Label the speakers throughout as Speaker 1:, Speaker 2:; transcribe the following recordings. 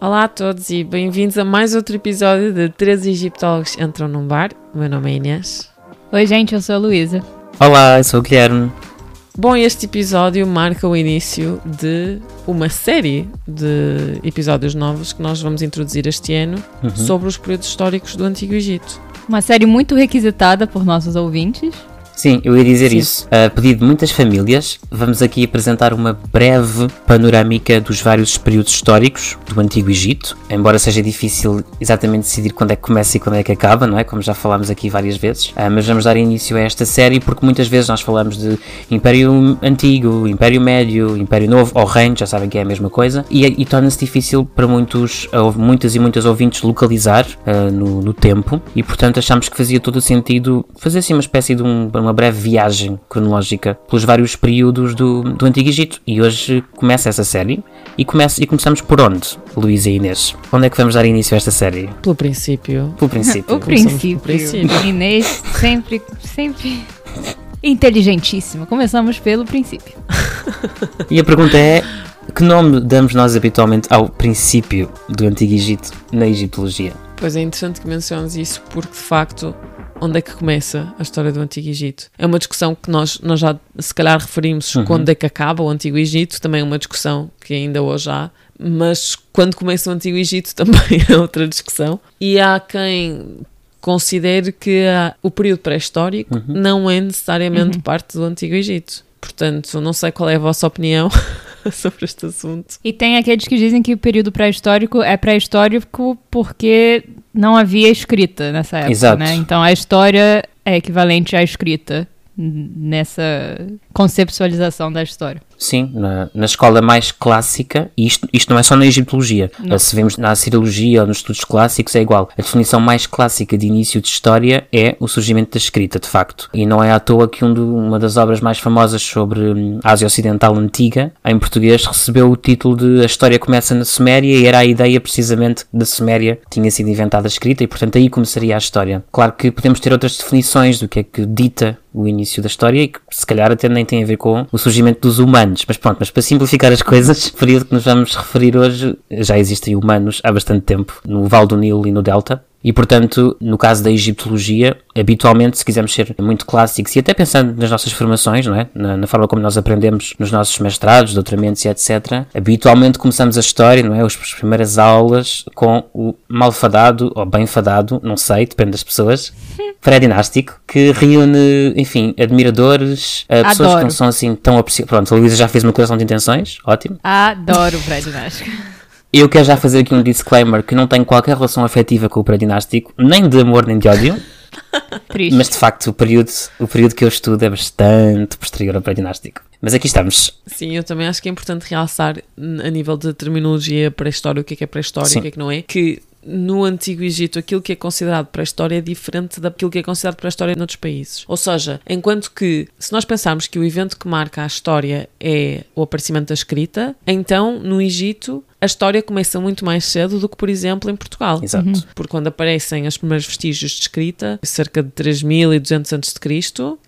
Speaker 1: Olá a todos e bem-vindos a mais outro episódio de Três Egiptólogos Entram num Bar. O meu nome é Inês.
Speaker 2: Oi, gente, eu sou a Luísa.
Speaker 3: Olá, eu sou o Guilherme.
Speaker 1: Bom, este episódio marca o início de uma série de episódios novos que nós vamos introduzir este ano
Speaker 3: Uhum.
Speaker 1: sobre os períodos históricos do Antigo Egito.
Speaker 2: Uma série muito requisitada por nossos ouvintes.
Speaker 3: Sim, eu ia dizer
Speaker 1: Sim.
Speaker 3: isso. A pedido de muitas famílias, vamos aqui apresentar uma breve panorâmica dos vários períodos históricos do Antigo Egito, embora seja difícil exatamente decidir quando é que começa e quando é que acaba, não é? Como já falámos aqui várias vezes. Ah, mas vamos dar início a esta série porque muitas vezes nós falamos de Império Antigo, Império Médio, Império Novo ou Reino, já sabem que é a mesma coisa, e, e torna-se difícil para muitos, muitas e muitas ouvintes localizar ah, no, no tempo, e portanto achamos que fazia todo o sentido fazer assim uma espécie de um- uma breve viagem cronológica pelos vários períodos do, do Antigo Egito. E hoje começa essa série, e, começa, e começamos por onde, Luísa e Inês? Onde é que vamos dar início a esta série?
Speaker 1: Pelo princípio,
Speaker 3: Pelo princípio.
Speaker 2: O princípio.
Speaker 1: princípio.
Speaker 2: Inês sempre, sempre inteligentíssima. Começamos pelo princípio.
Speaker 3: E a pergunta é: que nome damos nós habitualmente ao princípio do Antigo Egito na egiptologia?
Speaker 1: pois é interessante que menciones isso porque de facto onde é que começa a história do Antigo Egito? É uma discussão que nós, nós já se calhar referimos
Speaker 3: Uhum.
Speaker 1: quando é que acaba o Antigo Egito, também é uma discussão que ainda hoje há, mas quando começa o Antigo Egito também é outra discussão. E há quem considere que ah, o período pré-histórico não é necessariamente parte do Antigo Egito. Portanto, não sei qual é a vossa opinião sobre este assunto.
Speaker 2: E tem aqueles que dizem que o período pré-histórico é pré-histórico porque não havia escrita nessa época,
Speaker 3: Exato.
Speaker 2: né? Então a história é equivalente à escrita nessa conceptualização da história.
Speaker 3: Sim, na, na escola mais clássica, e isto, isto não é só na egiptologia,
Speaker 2: Não.
Speaker 3: se vemos na assiriologia ou nos estudos clássicos é igual. A definição mais clássica de início de história é o surgimento da escrita, de facto. E não é à toa que um do- uma das obras mais famosas sobre hum, a Ásia Ocidental Antiga, em português, recebeu o título de A História Começa na Suméria e era a ideia precisamente da Suméria tinha sido inventada a escrita e portanto aí começaria a história. Claro que podemos ter outras definições do que é que dita o início da história e que se calhar até nem tem a ver com o surgimento dos humanos, mas pronto, mas para simplificar as coisas, o período que nos vamos referir hoje, já existem humanos há bastante tempo no Val do Nilo e no Delta. E, portanto, no caso da egiptologia, habitualmente, se quisermos ser muito clássicos e até pensando nas nossas formações, não é? na, na forma como nós aprendemos nos nossos mestrados, doutoramentos e etc., habitualmente começamos a história, não é? As primeiras aulas com o malfadado ou bem fadado, não sei, depende das pessoas, pré-dinástico, que reúne, enfim, admiradores, eh, pessoas que
Speaker 2: Adoro.
Speaker 3: não são assim tão apreciadas. Pronto, a Luísa já fez uma declaração de intenções, ótimo.
Speaker 2: Adoro o pré-dinástico.
Speaker 3: Eu quero já fazer aqui um disclaimer que não tenho qualquer relação afetiva com o pré-dinástico, nem de amor nem de ódio, mas de facto o período, o período que eu estudo é bastante posterior ao pré-dinástico. Mas aqui estamos.
Speaker 1: Sim, eu também acho que é importante realçar a nível de terminologia pré-história, o que é que é pré-história,
Speaker 3: Sim.
Speaker 1: o que é que não é, que no Antigo Egito aquilo que é considerado pré-história é diferente daquilo que é considerado pré-história noutros países. Ou seja, enquanto que se nós pensarmos que o evento que marca a história é o aparecimento da escrita, então no Egito a história começa muito mais cedo do que, por exemplo, em Portugal.
Speaker 3: Exato.
Speaker 1: Porque quando aparecem os primeiros vestígios de escrita, cerca de 3200 a.C.,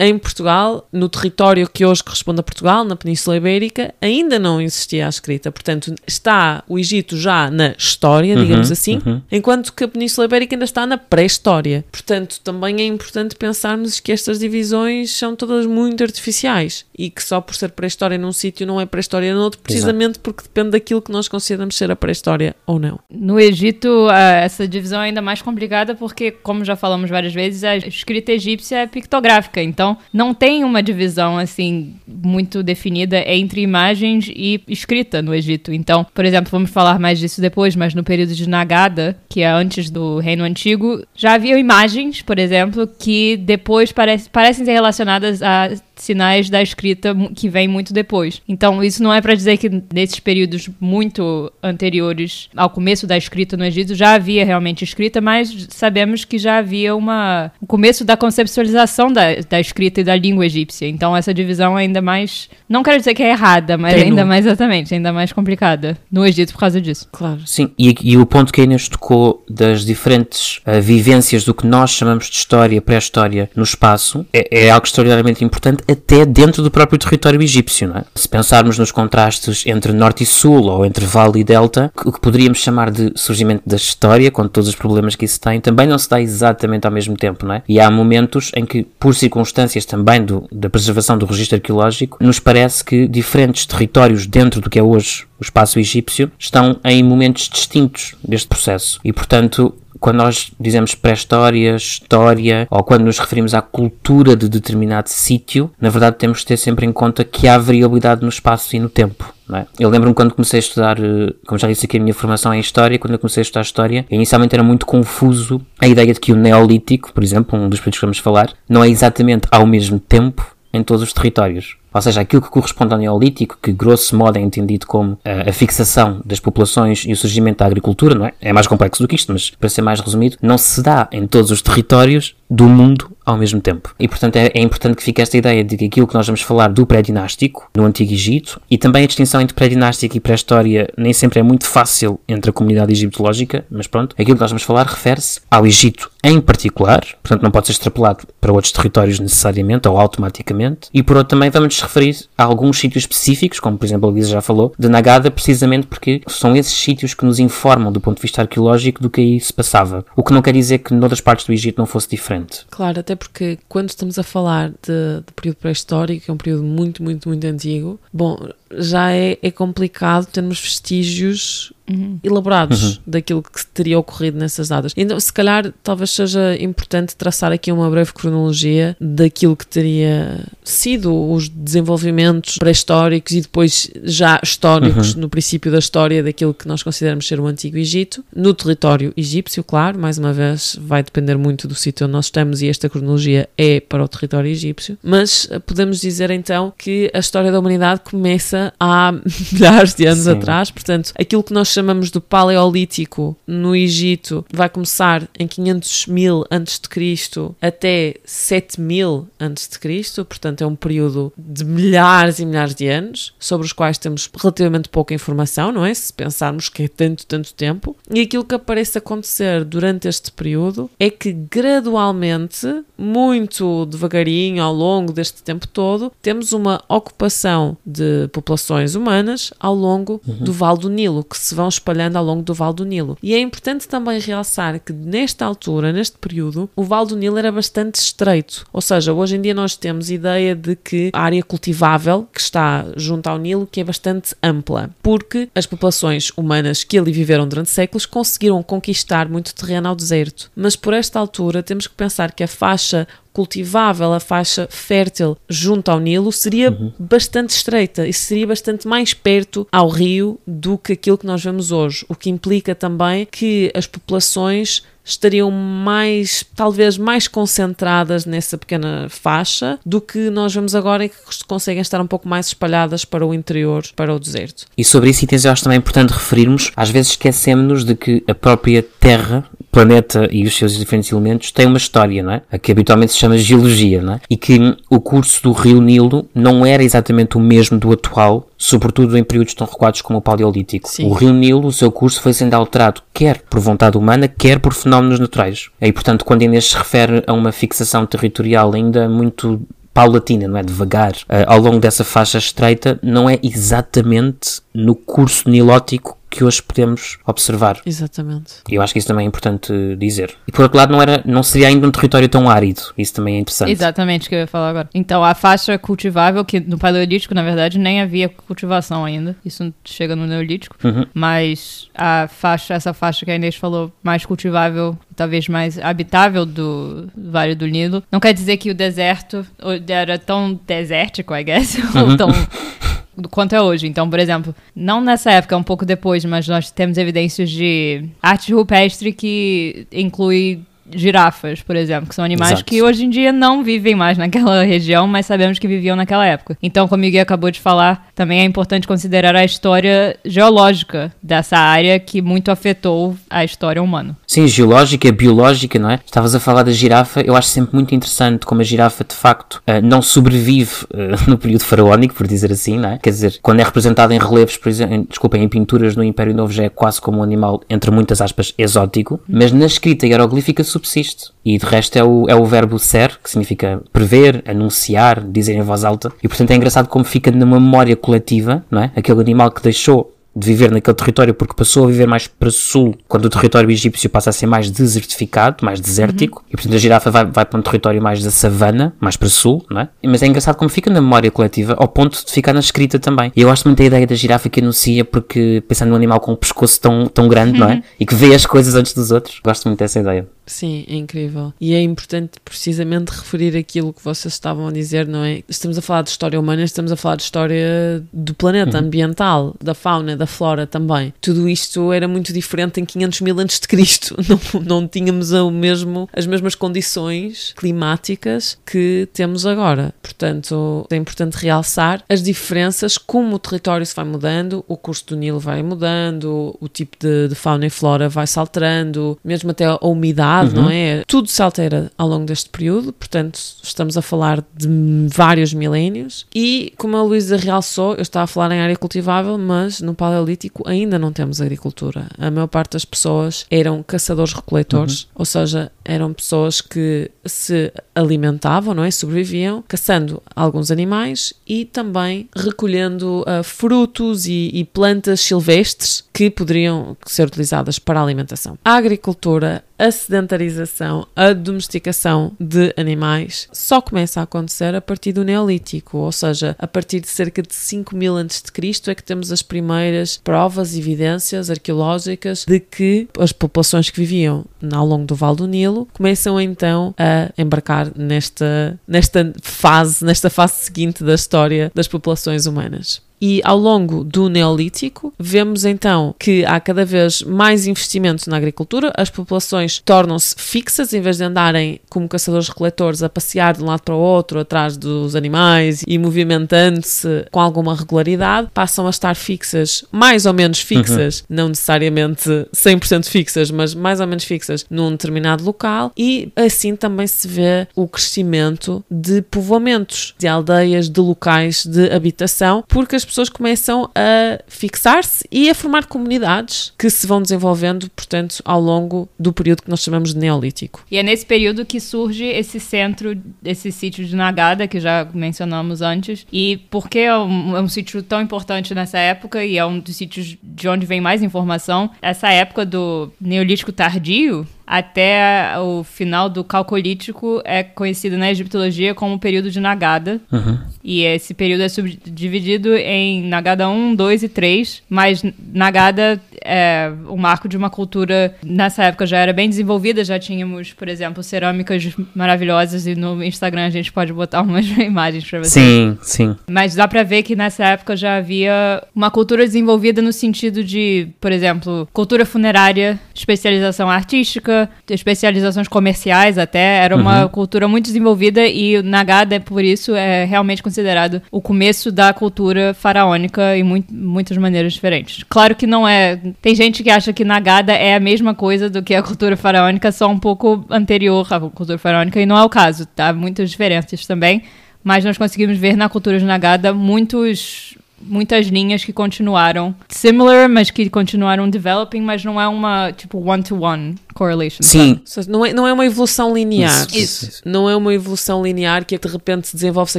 Speaker 1: em Portugal, no território que hoje corresponde a Portugal, na Península Ibérica, ainda não existia a escrita. Portanto, está o Egito já na história, digamos
Speaker 3: Uhum,
Speaker 1: assim,
Speaker 3: uhum.
Speaker 1: enquanto que a Península Ibérica ainda está na pré-história. Portanto, também é importante pensarmos que estas divisões são todas muito artificiais e que só por ser pré-história num sítio não é pré-história noutro, precisamente porque depende daquilo que nós consideramos ser a pré-história ou não.
Speaker 2: No Egito, essa divisão é ainda mais complicada porque, como já falamos várias vezes, a escrita egípcia é pictográfica. Então, não tem uma divisão assim muito definida entre imagens e escrita no Egito. Então, por exemplo, vamos falar mais disso depois, mas no período de Nagada, que é antes do Reino Antigo, já havia imagens, por exemplo, que depois parece- parecem ser relacionadas a sinais da escrita que vem muito depois. Então, isso não é para dizer que nesses períodos muito anteriores ao começo da escrita no Egito já havia realmente escrita, mas sabemos que já havia uma o começo da conceptualização da, da escrita e da língua egípcia. Então, essa divisão é ainda mais, não quero dizer que é errada, mas
Speaker 1: Tenue.
Speaker 2: ainda mais exatamente, ainda mais complicada no Egito por causa disso.
Speaker 1: Claro.
Speaker 3: Sim, e, e o ponto que a Inês tocou das diferentes ah, vivências do que nós chamamos de história, pré-história no espaço, é, é algo extraordinariamente importante, até dentro do próprio território egípcio. É? Se pensarmos nos contrastes entre norte e sul, ou entre vale e delta, o que poderíamos chamar de surgimento da história, com todos os problemas que isso tem, também não se dá exatamente ao mesmo tempo. É? E há momentos em que, por circunstâncias também do, da preservação do registro arqueológico, nos parece que diferentes territórios dentro do que é hoje o espaço egípcio estão em momentos distintos deste processo. E, portanto, quando nós dizemos pré-história, história, ou quando nos referimos à cultura de determinado sítio, na verdade temos que ter sempre em conta que há variabilidade no espaço e no tempo. É? Eu lembro-me quando comecei a estudar, eh, como já disse aqui, a minha formação em História, quando eu comecei a estudar História, inicialmente era muito confuso a ideia de que o Neolítico, por exemplo, um dos períodos que vamos falar, não é exatamente ao mesmo tempo em todos os territórios. Ou seja, aquilo que corresponde ao Neolítico, que grosso modo é entendido como a, eh, a fixação das populações e o surgimento da agricultura, não é? É mais complexo do que isto, mas para ser mais resumido, não se dá em todos os territórios do mundo ao mesmo tempo. E portanto é, é, importante que fique esta ideia de que aquilo que nós vamos falar do pré-dinástico no Antigo Egito e também a distinção entre pré-dinástico e pré-história nem sempre é muito fácil entre a comunidade egiptológica, mas pronto, aquilo que nós vamos falar refere-se ao Egito em particular, portanto não pode ser extrapolado para outros territórios necessariamente ou automaticamente, e por outro também vamos nos referir a alguns sítios específicos, como por exemplo a Luísa já falou, de Nagada, precisamente porque são esses sítios que nos informam do ponto de vista arqueológico do que aí se passava. O que não quer dizer que noutras partes do Egito não fosse diferente.
Speaker 1: Claro, até porque quando estamos a falar de, de período pré-histórico, que é um período muito, muito, muito antigo, bom, já é, é complicado termos vestígios uhum. elaborados uhum. daquilo que teria ocorrido nessas datas. Então, se calhar, talvez seja importante traçar aqui uma breve cronologia daquilo que teria sido os desenvolvimentos pré-históricos e depois já históricos uhum. no princípio da história daquilo que nós consideramos ser o Antigo Egito, no território egípcio, claro, mais uma vez vai depender muito do sítio onde nós estamos e esta cronologia é para o território egípcio, mas eh, podemos dizer então que a história da humanidade começa há milhares de anos Sim. atrás, portanto, aquilo que nós chamamos do Paleolítico no Egito vai começar em 500 mil antes de Cristo até 7 mil antes de Cristo, portanto é um período de milhares e milhares de anos sobre os quais temos relativamente pouca informação, não é? Se pensarmos que é tanto, tanto tempo. E aquilo que aparece acontecer durante este período é que gradualmente, muito devagarinho ao longo deste tempo todo, temos uma ocupação de populações humanas ao longo uhum. do Vale do Nilo, que se vão espalhando ao longo do Vale do Nilo. E é importante também realçar que nesta altura, neste período, o Vale do Nilo era bastante estreito. Ou seja, hoje em dia nós temos ideia de que a área cultivável que está junto ao Nilo que é bastante ampla, porque as populações humanas que ali viveram durante séculos conseguiram conquistar muito terreno ao deserto. Mas por esta altura temos que pensar que a faixa cultivável, a faixa fértil junto ao Nilo, seria uhum. bastante estreita e seria bastante mais perto ao rio do que aquilo que nós vemos hoje, o que implica também que as populações estariam mais, talvez mais concentradas nessa pequena faixa do que nós vemos agora e que conseguem estar um pouco mais espalhadas para o interior, para o deserto.
Speaker 3: E sobre isso, itens eu acho também importante referirmos, às vezes esquecemos-nos de que a própria Terra, planeta e os seus diferentes elementos têm uma história, não é? A que habitualmente se chama geologia, não é? E que o curso do rio Nilo não era exatamente o mesmo do atual, sobretudo em períodos tão recuados como o Paleolítico. Sim. O rio Nilo, o seu curso foi sendo alterado quer por vontade humana, quer por fenómenos naturais. E, portanto, quando Inês se refere a uma fixação territorial ainda muito paulatina, não é? Devagar, uh, ao longo dessa faixa estreita, não é exatamente no curso nilótico que hoje podemos observar.
Speaker 1: Exatamente.
Speaker 3: E eu acho que isso também é importante dizer. E por outro lado, não, era, não seria ainda um território tão árido. Isso também é interessante.
Speaker 2: Exatamente, que eu ia falar agora. Então, a faixa cultivável, que no Paleolítico, na verdade, nem havia cultivação ainda. Isso chega no Neolítico. Uhum. Mas a faixa, essa faixa que a Inês falou, mais cultivável, talvez mais habitável do Vale do Nilo, não quer dizer que o deserto era tão desértico, I guess, uhum. ou tão do quanto é hoje. Então, por exemplo, não nessa época, um pouco depois, mas nós temos evidências de arte rupestre que inclui girafas, por exemplo, que são animais Exato. que hoje em dia não vivem mais naquela região, mas sabemos que viviam naquela época. Então, como o Miguel acabou de falar, também é importante considerar a história geológica dessa área que muito afetou a história humana.
Speaker 3: Sim, geológica, biológica, não é? Estavas a falar da girafa, eu acho sempre muito interessante como a girafa de facto eh, não sobrevive eh, no período faraónico, por dizer assim, não é? Quer dizer, quando é representada em relevos, por exemplo, desculpem, em pinturas no Império Novo já é quase como um animal, entre muitas aspas, exótico, mas na escrita hieroglífica subsiste. E de resto é o, é o verbo ser, que significa prever, anunciar, dizer em voz alta. E portanto é engraçado como fica na memória coletiva, não é? Aquele animal que deixou de viver naquele território porque passou a viver mais para sul, quando o território egípcio passa a ser mais desertificado, mais desértico, uhum. e portanto a girafa vai, vai para um território mais da savana, mais para sul, não é? Mas é engraçado como fica na memória coletiva, ao ponto de ficar na escrita também. E eu gosto muito da ideia da girafa que anuncia, porque pensando num animal com um pescoço tão, tão grande, uhum. não é? Uhum. E que vê as coisas antes dos outros. Gosto muito dessa ideia.
Speaker 1: Sim, é incrível. E é importante precisamente referir aquilo que vocês estavam a dizer, não é? Estamos a falar de história humana, estamos a falar de história do planeta, uhum. ambiental, da fauna, da flora também. Tudo isto era muito diferente em 500 mil antes de Cristo. Não, não tínhamos o mesmo, as mesmas condições climáticas que temos agora. Portanto, é importante realçar as diferenças, como o território se vai mudando, o curso do Nilo vai mudando, o tipo de, de fauna e flora vai se alterando, mesmo até a umidade uhum. não é? Tudo se altera ao longo deste período, portanto, estamos a falar de vários milénios. E, como a Luísa realçou, eu estava a falar em área cultivável, mas no Paleolítico ainda não temos agricultura. A maior parte das pessoas eram caçadores-recoletores, uhum. ou seja, eram pessoas que se alimentavam, não é? Sobreviviam caçando alguns animais e também recolhendo uh, frutos e, e plantas silvestres que poderiam ser utilizadas para a alimentação. A agricultura a sedentarização, a domesticação de animais só começa a acontecer a partir do Neolítico, ou seja, a partir de cerca de 5 mil a.C. é que temos as primeiras provas e evidências arqueológicas de que as populações que viviam ao longo do Vale do Nilo começam então a embarcar nesta, nesta fase, nesta fase seguinte da história das populações humanas. E ao longo do Neolítico, vemos então que há cada vez mais investimento na agricultura, as populações tornam-se fixas, em vez de andarem como caçadores-recoletores a passear de um lado para o outro, atrás dos animais e movimentando-se com alguma regularidade, passam a estar fixas, mais ou menos fixas, uhum. não necessariamente 100% fixas, mas mais ou menos fixas num determinado local, e assim também se vê o crescimento de povoamentos, de aldeias, de locais de habitação, porque as pessoas começam a fixar-se e a formar comunidades que se vão desenvolvendo, portanto, ao longo do período que nós chamamos de Neolítico.
Speaker 2: E é nesse período que surge esse centro, esse sítio de Nagada, que já mencionamos antes. E por que é um, é um sítio tão importante nessa época e é um dos sítios de onde vem mais informação? Essa época do Neolítico tardio, até o final do Calcolítico é conhecido na egiptologia como o período de Nagada. Uhum. E esse período é subdividido em Nagada 1, 2 e 3, mas Nagada é o marco de uma cultura, nessa época já era bem desenvolvida, já tínhamos, por exemplo, cerâmicas maravilhosas e no Instagram a gente pode botar umas imagens para vocês.
Speaker 3: Sim, sim.
Speaker 2: Mas dá para ver que nessa época já havia uma cultura desenvolvida no sentido de, por exemplo, cultura funerária, especialização artística, especializações comerciais até, era uma uhum. cultura muito desenvolvida e Nagada, por isso, é realmente considerado o começo da cultura faraônica em muitas maneiras diferentes. Claro que não é. Tem gente que acha que Nagada é a mesma coisa do que a cultura faraônica, só um pouco anterior à cultura faraônica, e não é o caso, tá? Muitas diferenças também. Mas nós conseguimos ver na cultura de Nagada muitos muitas linhas que continuaram similar, mas que continuaram developing, mas não é uma tipo one-to-one correlation.
Speaker 3: Sim.
Speaker 1: Não é, não é uma evolução linear.
Speaker 2: Isso. Isso.
Speaker 1: Não é uma evolução linear que de repente desenvolve-se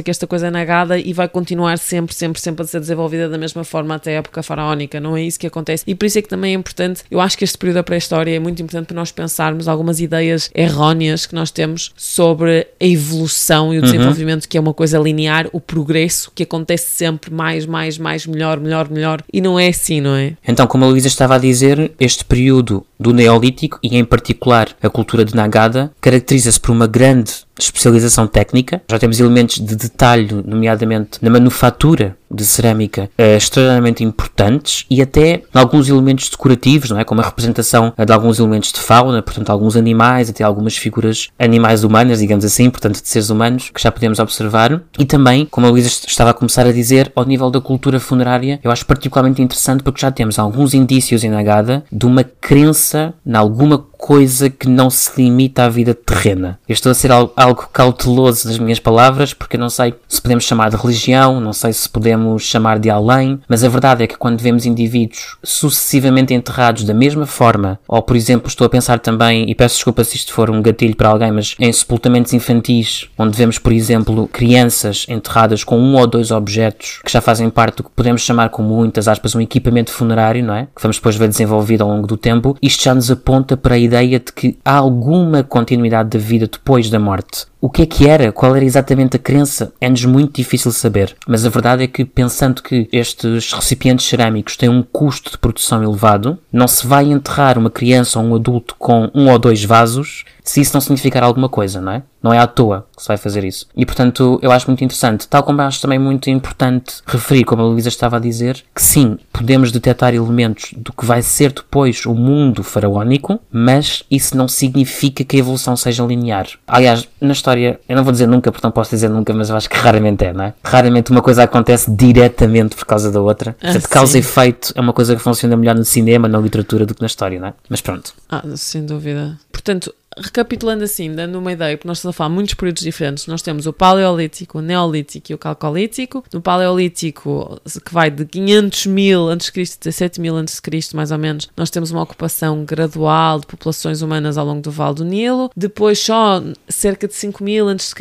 Speaker 1: aqui esta coisa negada e vai continuar sempre, sempre, sempre a ser desenvolvida da mesma forma até a época faraónica. Não é isso que acontece. E por isso é que também é importante, eu acho que este período da pré-história é muito importante para nós pensarmos algumas ideias erróneas que nós temos sobre a evolução e o uhum. desenvolvimento, uhum. que é uma coisa linear, o progresso que acontece sempre mais, mais, mais, melhor, melhor, melhor. E não é assim, não é?
Speaker 3: Então, como a Luísa estava a dizer, este período do Neolítico e em particular a cultura de Nagada caracteriza-se por uma grande especialização técnica. Já temos elementos de detalhe, nomeadamente na manufatura de cerâmica, uh, extremamente importantes e até alguns elementos decorativos, não é? Como a representação de alguns elementos de fauna, portanto, alguns animais, até algumas figuras animais humanas, digamos assim, portanto, de seres humanos, que já podemos observar. E também, como a Luísa estava a começar a dizer, ao nível da cultura funerária, eu acho particularmente interessante porque já temos alguns indícios em Nagada de uma crença em alguma coisa que não se limita à vida terrena. Eu estou a ser algo cauteloso das minhas palavras, porque eu não sei se podemos chamar de religião, não sei se podemos chamar de além, mas a verdade é que quando vemos indivíduos sucessivamente enterrados da mesma forma, ou por exemplo, estou a pensar também, e peço desculpa se isto for um gatilho para alguém, mas em sepultamentos infantis, onde vemos, por exemplo, crianças enterradas com um ou dois objetos que já fazem parte do que podemos chamar com muitas aspas um equipamento funerário, não é? Que vamos depois ver desenvolvido ao longo do tempo, isto já nos aponta para a ideia de que há alguma continuidade da vida depois da morte. O que é que era? Qual era exatamente a crença? É-nos muito difícil saber. Mas a verdade é que, pensando que estes recipientes cerâmicos têm um custo de produção elevado, não se vai enterrar uma criança ou um adulto com um ou dois vasos se isso não significar alguma coisa, não é? Não é à toa que se vai fazer isso. E portanto, eu acho muito interessante, tal como acho também muito importante referir, como a Luísa estava a dizer, que sim, podemos detectar elementos do que vai ser depois o mundo faraónico, mas isso não significa que a evolução seja linear. Aliás, na história, eu não vou dizer nunca, porque não posso dizer nunca, mas eu acho que raramente é, não é? Raramente uma coisa acontece diretamente por causa da outra. Ah, portanto, causa e efeito é uma coisa que funciona melhor no cinema, na literatura do que na história, não é? Mas pronto.
Speaker 1: Ah, sem dúvida. Portanto, recapitulando assim, dando uma ideia, porque nós estamos a falar muitos períodos diferentes, nós temos o Paleolítico, o Neolítico e o Calcolítico. No Paleolítico, que vai de 500 mil a.C. a 7 mil a.C., mais ou menos, nós temos uma ocupação gradual de populações humanas ao longo do Vale do Nilo. Depois, só cerca de 5 mil a.C.,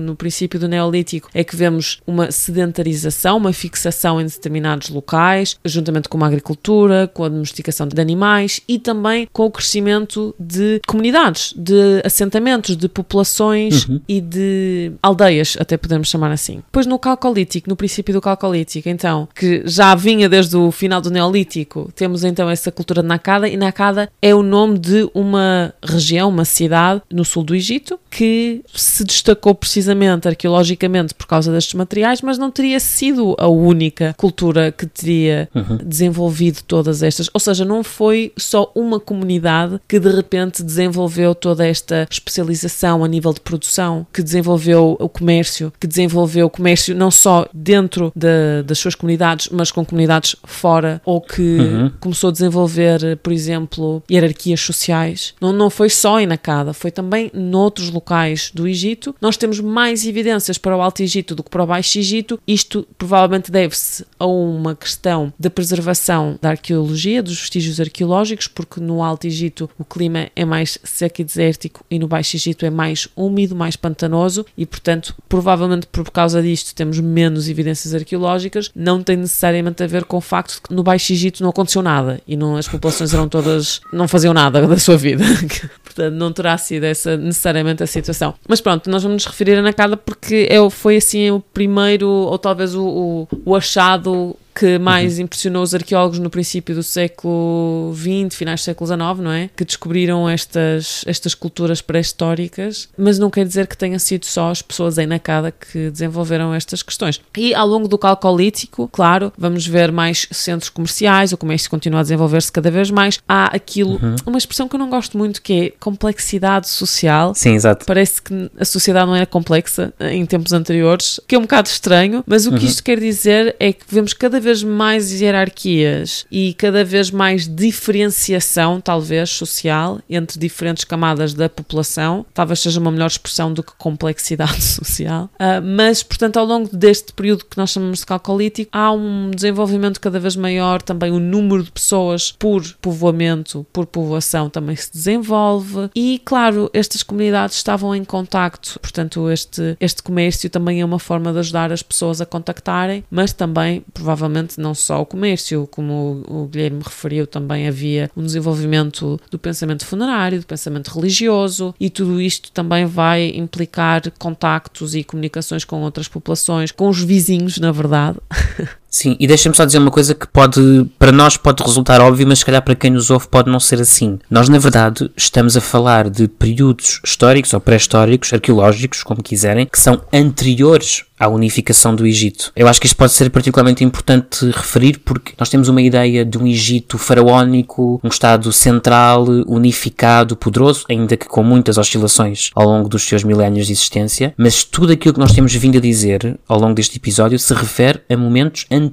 Speaker 1: no princípio do Neolítico, é que vemos uma sedentarização, uma fixação em determinados locais, juntamente com uma agricultura, com a domesticação de animais e também com o crescimento de comunidades de assentamentos, de populações uhum. e de aldeias, até podemos chamar assim. Depois no Calcolítico, no princípio do Calcolítico, então, que já vinha desde o final do Neolítico, temos então essa cultura de Nakada, e Nakada é o nome de uma região, uma cidade no sul do Egito, que se destacou precisamente arqueologicamente por causa destes materiais, mas não teria sido a única cultura que teria uhum. desenvolvido todas estas. Ou seja, não foi só uma comunidade que de repente desenvolveu toda esta especialização a nível de produção, que desenvolveu o comércio, que desenvolveu o comércio não só dentro de, das suas comunidades, mas com comunidades fora, ou que uhum. começou a desenvolver, por exemplo, hierarquias sociais. Não, não foi só em Nakada, foi também noutros locais do Egito. Nós temos mais evidências para o Alto Egito do que para o Baixo Egito. Isto provavelmente deve-se a uma questão da preservação da arqueologia, dos vestígios arqueológicos, porque no Alto Egito o clima é mais seco e desértico e no Baixo Egito é mais úmido, mais pantanoso e, portanto, provavelmente por causa disto temos menos evidências arqueológicas. Não tem necessariamente a ver com o facto de que no Baixo Egito não aconteceu nada e não, as populações eram todas, não faziam nada da sua vida. portanto, não terá sido essa necessariamente a situação. Mas pronto, nós vamos nos referir a Nakada porque é, foi assim o primeiro, ou talvez o, o, o achado que mais uhum. impressionou os arqueólogos no princípio do século XX, finais do século XIX, não é? Que descobriram estas, estas culturas pré-históricas, mas não quer dizer que tenham sido só as pessoas em Nakada que desenvolveram estas questões. E ao longo do calcolítico, claro, vamos ver mais centros comerciais, o comércio continua a desenvolver-se cada vez mais. Há aquilo, uhum. uma expressão que eu não gosto muito, que é complexidade social.
Speaker 3: Sim, exato.
Speaker 1: Parece que a sociedade não era complexa em tempos anteriores, que é um bocado estranho, mas o que uhum. isto quer dizer é que vemos cada vez vez mais hierarquias e cada vez mais diferenciação, talvez, social entre diferentes camadas da população. Talvez seja uma melhor expressão do que complexidade social. Uh, mas, portanto, ao longo deste período que nós chamamos de calcolítico, há um desenvolvimento cada vez maior, também o número de pessoas por povoamento, por povoação também se desenvolve e, claro, estas comunidades estavam em contacto, portanto, este, este comércio também é uma forma de ajudar as pessoas a contactarem, mas também, provavelmente, não só o comércio, como o Guilherme referiu, também havia um desenvolvimento do pensamento funerário, do pensamento religioso, e tudo isto também vai implicar contactos e comunicações com outras populações, com os vizinhos, na verdade.
Speaker 3: Sim, e deixa-me só dizer uma coisa que pode, para nós pode resultar óbvio, mas se calhar para quem nos ouve pode não ser assim. Nós, na verdade, estamos a falar de períodos históricos ou pré-históricos, arqueológicos, como quiserem, que são anteriores à unificação do Egito. Eu acho que isto pode ser particularmente importante referir porque nós temos uma ideia de um Egito faraónico, um Estado central, unificado, poderoso, ainda que com muitas oscilações ao longo dos seus milénios de existência, mas tudo aquilo que nós temos vindo a dizer ao longo deste episódio se refere a momentos anteriores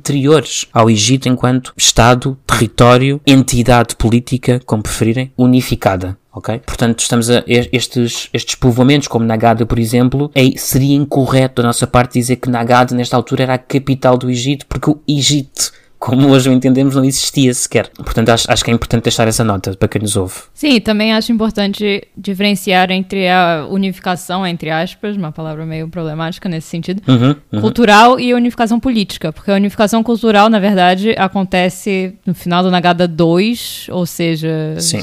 Speaker 3: ao Egito enquanto Estado, território, entidade política, como preferirem, unificada. ok? Portanto, estamos a estes, estes povoamentos, como Nagada, por exemplo, é, seria incorreto da nossa parte dizer que Nagada, nesta altura, era a capital do Egito, porque o Egito como hoje o entendemos, não existia sequer. Portanto, acho, acho que é importante deixar essa nota para quem nos ouve.
Speaker 2: Sim, também acho importante diferenciar entre a unificação, entre aspas, uma palavra meio problemática nesse sentido,
Speaker 3: uhum, uhum.
Speaker 2: cultural e a unificação política. Porque a unificação cultural, na verdade, acontece no final do Nagada 2, ou seja.
Speaker 3: Sim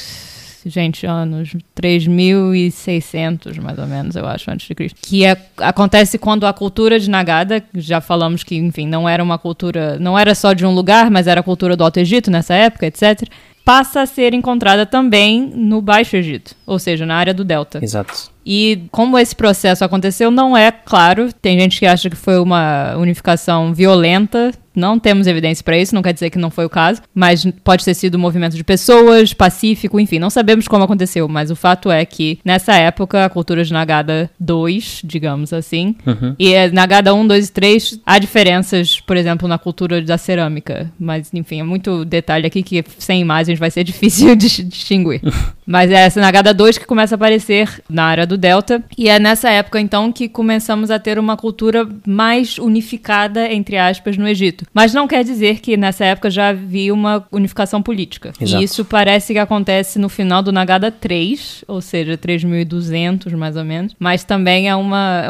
Speaker 2: gente, anos 3600, mais ou menos, eu acho, antes de Cristo. Que é, acontece quando a cultura de Nagada, já falamos que, enfim, não era uma cultura, não era só de um lugar, mas era a cultura do Alto Egito nessa época, etc passa a ser encontrada também no Baixo Egito, ou seja, na área do Delta.
Speaker 3: Exato.
Speaker 2: E como esse processo aconteceu, não é claro. Tem gente que acha que foi uma unificação violenta não temos evidência para isso, não quer dizer que não foi o caso, mas pode ter sido um movimento de pessoas, pacífico, enfim, não sabemos como aconteceu, mas o fato é que nessa época a cultura de Nagada 2, digamos assim,
Speaker 3: uhum.
Speaker 2: e é Nagada 1, 2 e 3, há diferenças, por exemplo, na cultura da cerâmica, mas enfim, é muito detalhe aqui que sem imagens vai ser difícil de distinguir. mas é essa Nagada 2 que começa a aparecer na área do Delta, e é nessa época então que começamos a ter uma cultura mais unificada, entre aspas, no Egito. Mas não quer dizer que nessa época já havia uma unificação política.
Speaker 3: Exato.
Speaker 2: E isso parece que acontece no final do Nagada 3, ou seja, 3200 mais ou menos. Mas também é uma,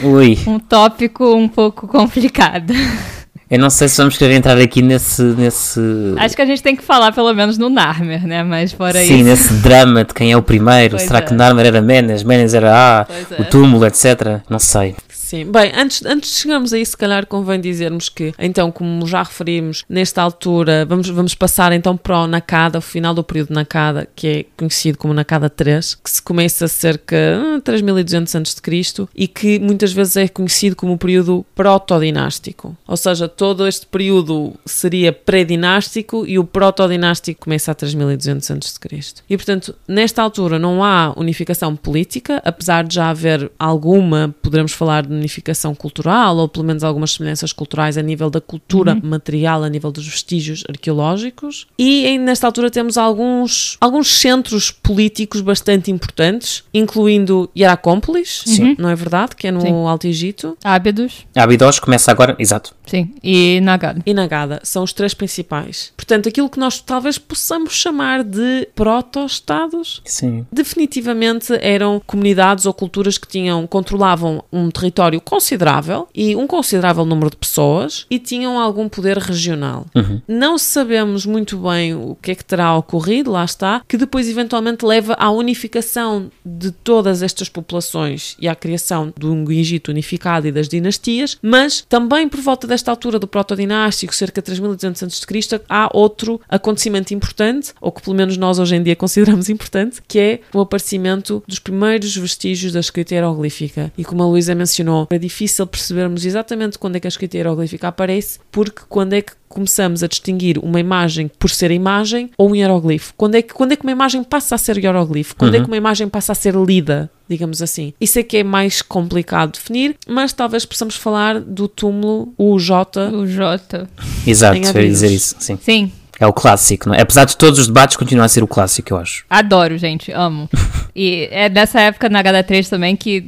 Speaker 2: um tópico um pouco complicado.
Speaker 3: Eu não sei se vamos querer entrar aqui nesse, nesse.
Speaker 2: Acho que a gente tem que falar pelo menos no Narmer, né? Mas fora
Speaker 3: Sim,
Speaker 2: isso.
Speaker 3: Sim, nesse drama de quem é o primeiro. Pois Será é. que Narmer era Menes, Menes era A, o é. túmulo, etc. Não sei.
Speaker 1: Sim, bem, antes, antes de chegarmos aí, se calhar convém dizermos que, então, como já referimos, nesta altura, vamos, vamos passar então para o Nakada, o final do período Nakada, que é conhecido como Nakada 3, que se começa cerca de 3200 a.C. e que muitas vezes é conhecido como o período proto-dinástico. Ou seja, todo este período seria pré-dinástico e o proto-dinástico começa a 3200 a.C. E, portanto, nesta altura não há unificação política, apesar de já haver alguma, poderemos falar de unificação cultural, ou pelo menos algumas semelhanças culturais a nível da cultura uhum. material, a nível dos vestígios arqueológicos. E nesta altura temos alguns, alguns centros políticos bastante importantes, incluindo Hieracómpolis,
Speaker 2: Sim.
Speaker 1: não é verdade? Que é no Sim. Alto Egito.
Speaker 2: Ábidos.
Speaker 3: Ábidos começa agora, exato.
Speaker 2: Sim, e Nagada.
Speaker 1: E Nagada, são os três principais. Portanto, aquilo que nós talvez possamos chamar de proto-estados,
Speaker 3: Sim.
Speaker 1: definitivamente eram comunidades ou culturas que tinham, controlavam um território território considerável e um considerável número de pessoas e tinham algum poder regional.
Speaker 3: Uhum.
Speaker 1: Não sabemos muito bem o que é que terá ocorrido, lá está, que depois eventualmente leva à unificação de todas estas populações e à criação de um Egito unificado e das dinastias, mas também por volta desta altura do proto-dinástico, cerca de 3200 a.C., há outro acontecimento importante, ou que pelo menos nós hoje em dia consideramos importante, que é o aparecimento dos primeiros vestígios da escrita hieroglífica. E como a Luísa mencionou, é difícil percebermos exatamente quando é que a escrita hieroglífica aparece, porque quando é que começamos a distinguir uma imagem por ser imagem ou um hieroglifo? Quando é que, quando é que uma imagem passa a ser hieroglifo? Quando uhum. é que uma imagem passa a ser lida? Digamos assim. Isso é que é mais complicado de definir, mas talvez possamos falar do túmulo UJ.
Speaker 2: UJ.
Speaker 3: Exato, eu ia dizer isso. Sim.
Speaker 2: Sim.
Speaker 3: É o clássico, não é? Apesar de todos os debates, continua a ser o clássico, eu acho.
Speaker 2: Adoro, gente, amo. e é dessa época na HD3 também que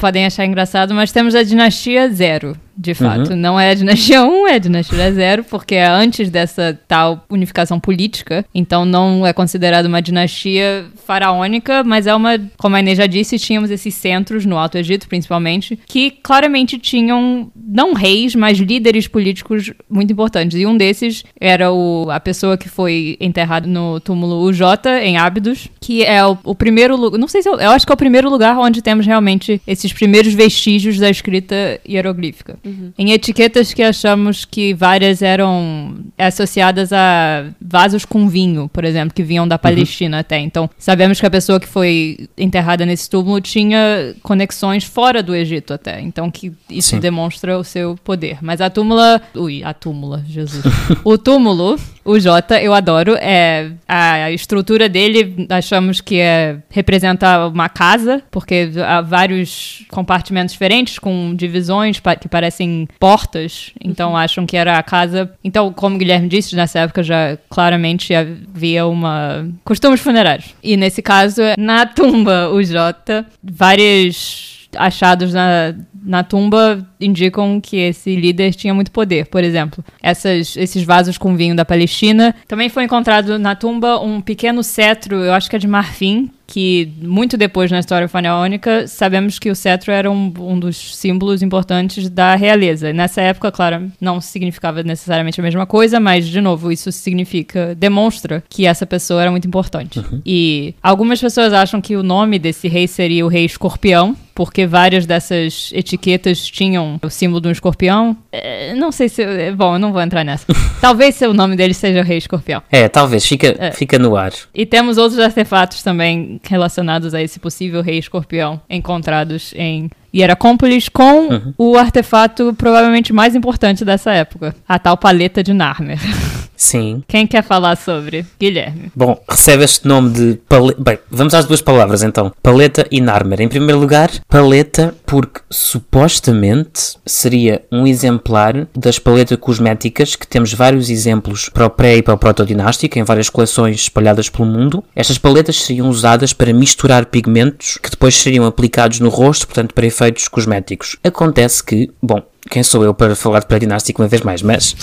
Speaker 2: podem achar engraçado, mas temos a dinastia zero de fato. Uhum. Não é a dinastia 1, é a dinastia 0, porque é antes dessa tal unificação política. Então não é considerada uma dinastia faraônica, mas é uma, como a Inês já disse, tínhamos esses centros no Alto Egito, principalmente, que claramente tinham não reis, mas líderes políticos muito importantes. E um desses era o, a pessoa que foi enterrada no túmulo UJ, em Ábidos, que é o, o primeiro lugar. Não sei se eu, eu acho que é o primeiro lugar onde temos realmente esses primeiros vestígios da escrita hieroglífica. Uhum. Em etiquetas que achamos que várias eram associadas a vasos com vinho, por exemplo, que vinham da uhum. Palestina uhum. até. Então, sabemos que a pessoa que foi enterrada nesse túmulo tinha conexões fora do Egito até. Então, que isso Sim. demonstra o seu poder. Mas a túmula. Ui, a túmula, Jesus. o túmulo O Jota, eu adoro. É, a estrutura dele, achamos que é, representa uma casa, porque há vários compartimentos diferentes, com divisões que parecem portas. Então, uhum. acham que era a casa. Então, como o Guilherme disse, nessa época já claramente havia uma. costumes funerários. E nesse caso, na tumba, o Jota, vários achados na, na tumba indicam que esse líder tinha muito poder. Por exemplo, essas, esses vasos com vinho da Palestina. Também foi encontrado na tumba um pequeno cetro, eu acho que é de marfim, que muito depois na história faraônica sabemos que o cetro era um, um, dos símbolos importantes da realeza. Nessa época, claro, não significava necessariamente a mesma coisa, mas de novo isso significa, demonstra que essa pessoa era muito importante. Uhum. E algumas pessoas acham que o nome desse rei seria o rei escorpião, porque várias dessas etiquetas tinham o símbolo de um escorpião. É, não sei se. É, bom, eu não vou entrar nessa. talvez o nome dele seja o Rei Escorpião.
Speaker 3: É, talvez, fica, é. fica no ar.
Speaker 2: E temos outros artefatos também relacionados a esse possível Rei Escorpião encontrados em Hieracómpolis com uhum. o artefato provavelmente mais importante dessa época, a tal paleta de Narmer.
Speaker 3: Sim.
Speaker 2: Quem quer falar sobre? Guilherme.
Speaker 3: Bom, recebe este nome de paleta. Bem, vamos às duas palavras então: paleta e Narmer. Em primeiro lugar, paleta, porque supostamente seria um exemplar das paletas cosméticas, que temos vários exemplos para o pré e para o proto-dinástico, em várias coleções espalhadas pelo mundo. Estas paletas seriam usadas para misturar pigmentos que depois seriam aplicados no rosto, portanto, para efeitos cosméticos. Acontece que, bom, quem sou eu para falar de pré-dinástico uma vez mais, mas